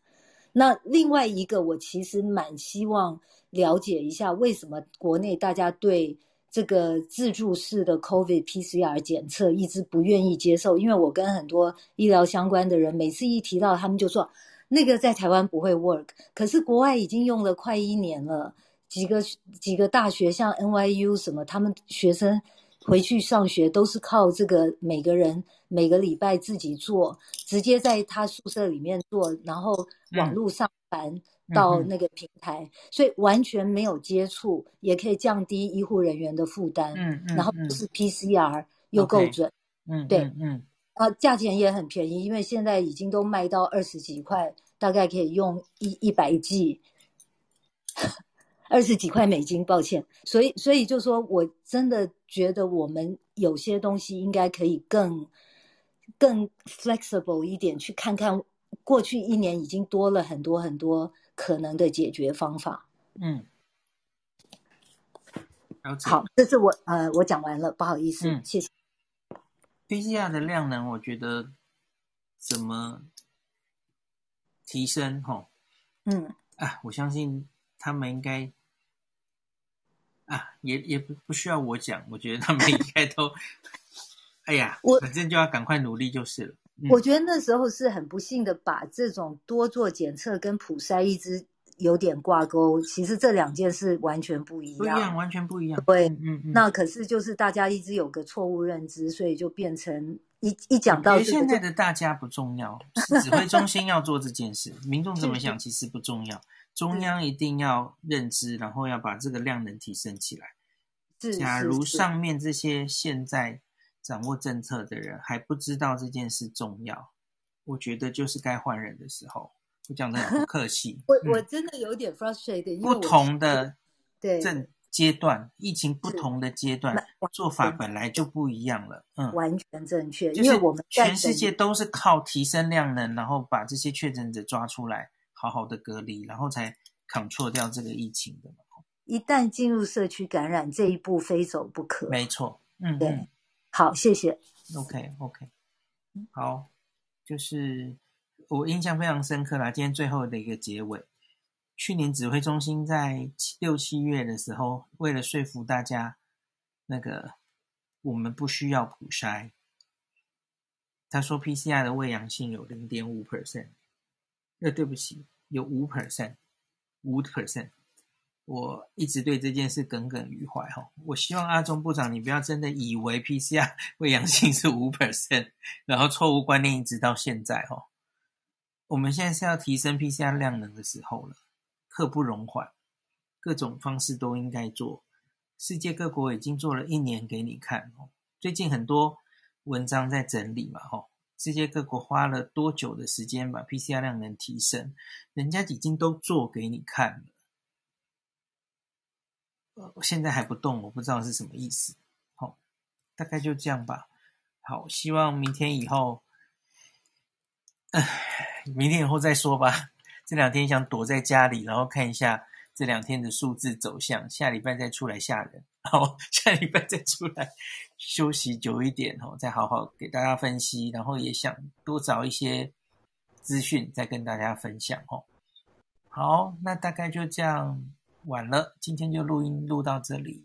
那另外一个，我其实蛮希望了解一下，为什么国内大家对这个自助式的 COVID PCR 检测一直不愿意接受？因为我跟很多医疗相关的人，每次一提到，他们就说那个在台湾不会 work，可是国外已经用了快一年了。几个几个大学，像 NYU 什么，他们学生回去上学都是靠这个，每个人每个礼拜自己做，直接在他宿舍里面做，然后网络上传到那个平台，嗯，所以完全没有接触，也可以降低医护人员的负担。嗯嗯，然后就是 PCR 又够准。嗯，对，嗯，嗯，啊，价钱也很便宜，因为现在已经都卖到二十几块，大概可以用一一百剂。二十几块美金，抱歉。所以，所以就说我真的觉得我们有些东西应该可以更更 flexible 一点，去看看过去一年已经多了很多很多可能的解决方法。嗯，好，这是我呃，我讲完了，不好意思，嗯、谢谢。PCR 的量能，我觉得怎么提升？哈，嗯，啊，我相信他们应该啊，也也不不需要我讲，我觉得他们 *laughs* 应该都，哎呀，我反正就要赶快努力就是了。嗯、我觉得那时候是很不幸的，把这种多做检测跟普筛一直。有点挂钩，其实这两件事完全不一样，不一样，完全不一样。对，嗯嗯，嗯。那可是就是大家一直有个错误认知，所以就变成一一讲到、这个。现在的大家不重要，是指挥中心要做这件事，*laughs* 民众怎么想其实不重要，中央一定要认知，然后要把这个量能提升起来。假如上面这些现在掌握政策的人还不知道这件事重要，我觉得就是该换人的时候。我讲的很不客气，*laughs* 我我真的有点 frustrated。不同的对症阶段，疫情不同的阶段，做法本来就不一样了。嗯，完全正确，因为我们全世界都是靠提升量能，然后把这些确诊者抓出来，好好的隔离，然后才 control 掉这个疫情的。一旦进入社区感染，这一步非走不可。没错，嗯，对，好，谢谢。OK OK，好，就是。我印象非常深刻啦，今天最后的一个结尾。去年指挥中心在六七月的时候，为了说服大家，那个我们不需要普筛，他说 PCR 的未阳性有零点五 percent，那对不起，有五 percent，五 percent。我一直对这件事耿耿于怀哈。我希望阿中部长，你不要真的以为 PCR 伪 *laughs* 阳性是五 percent，然后错误观念一直到现在哈。我们现在是要提升 PCR 量能的时候了，刻不容缓，各种方式都应该做。世界各国已经做了一年给你看哦，最近很多文章在整理嘛，吼，世界各国花了多久的时间把 PCR 量能提升，人家已经都做给你看了，呃，现在还不动，我不知道是什么意思。好，大概就这样吧。好，希望明天以后，唉。明天以后再说吧。这两天想躲在家里，然后看一下这两天的数字走向。下礼拜再出来吓人，好，下礼拜再出来休息久一点哦，再好好给大家分析。然后也想多找一些资讯再跟大家分享哦。好，那大概就这样，晚了，今天就录音录到这里。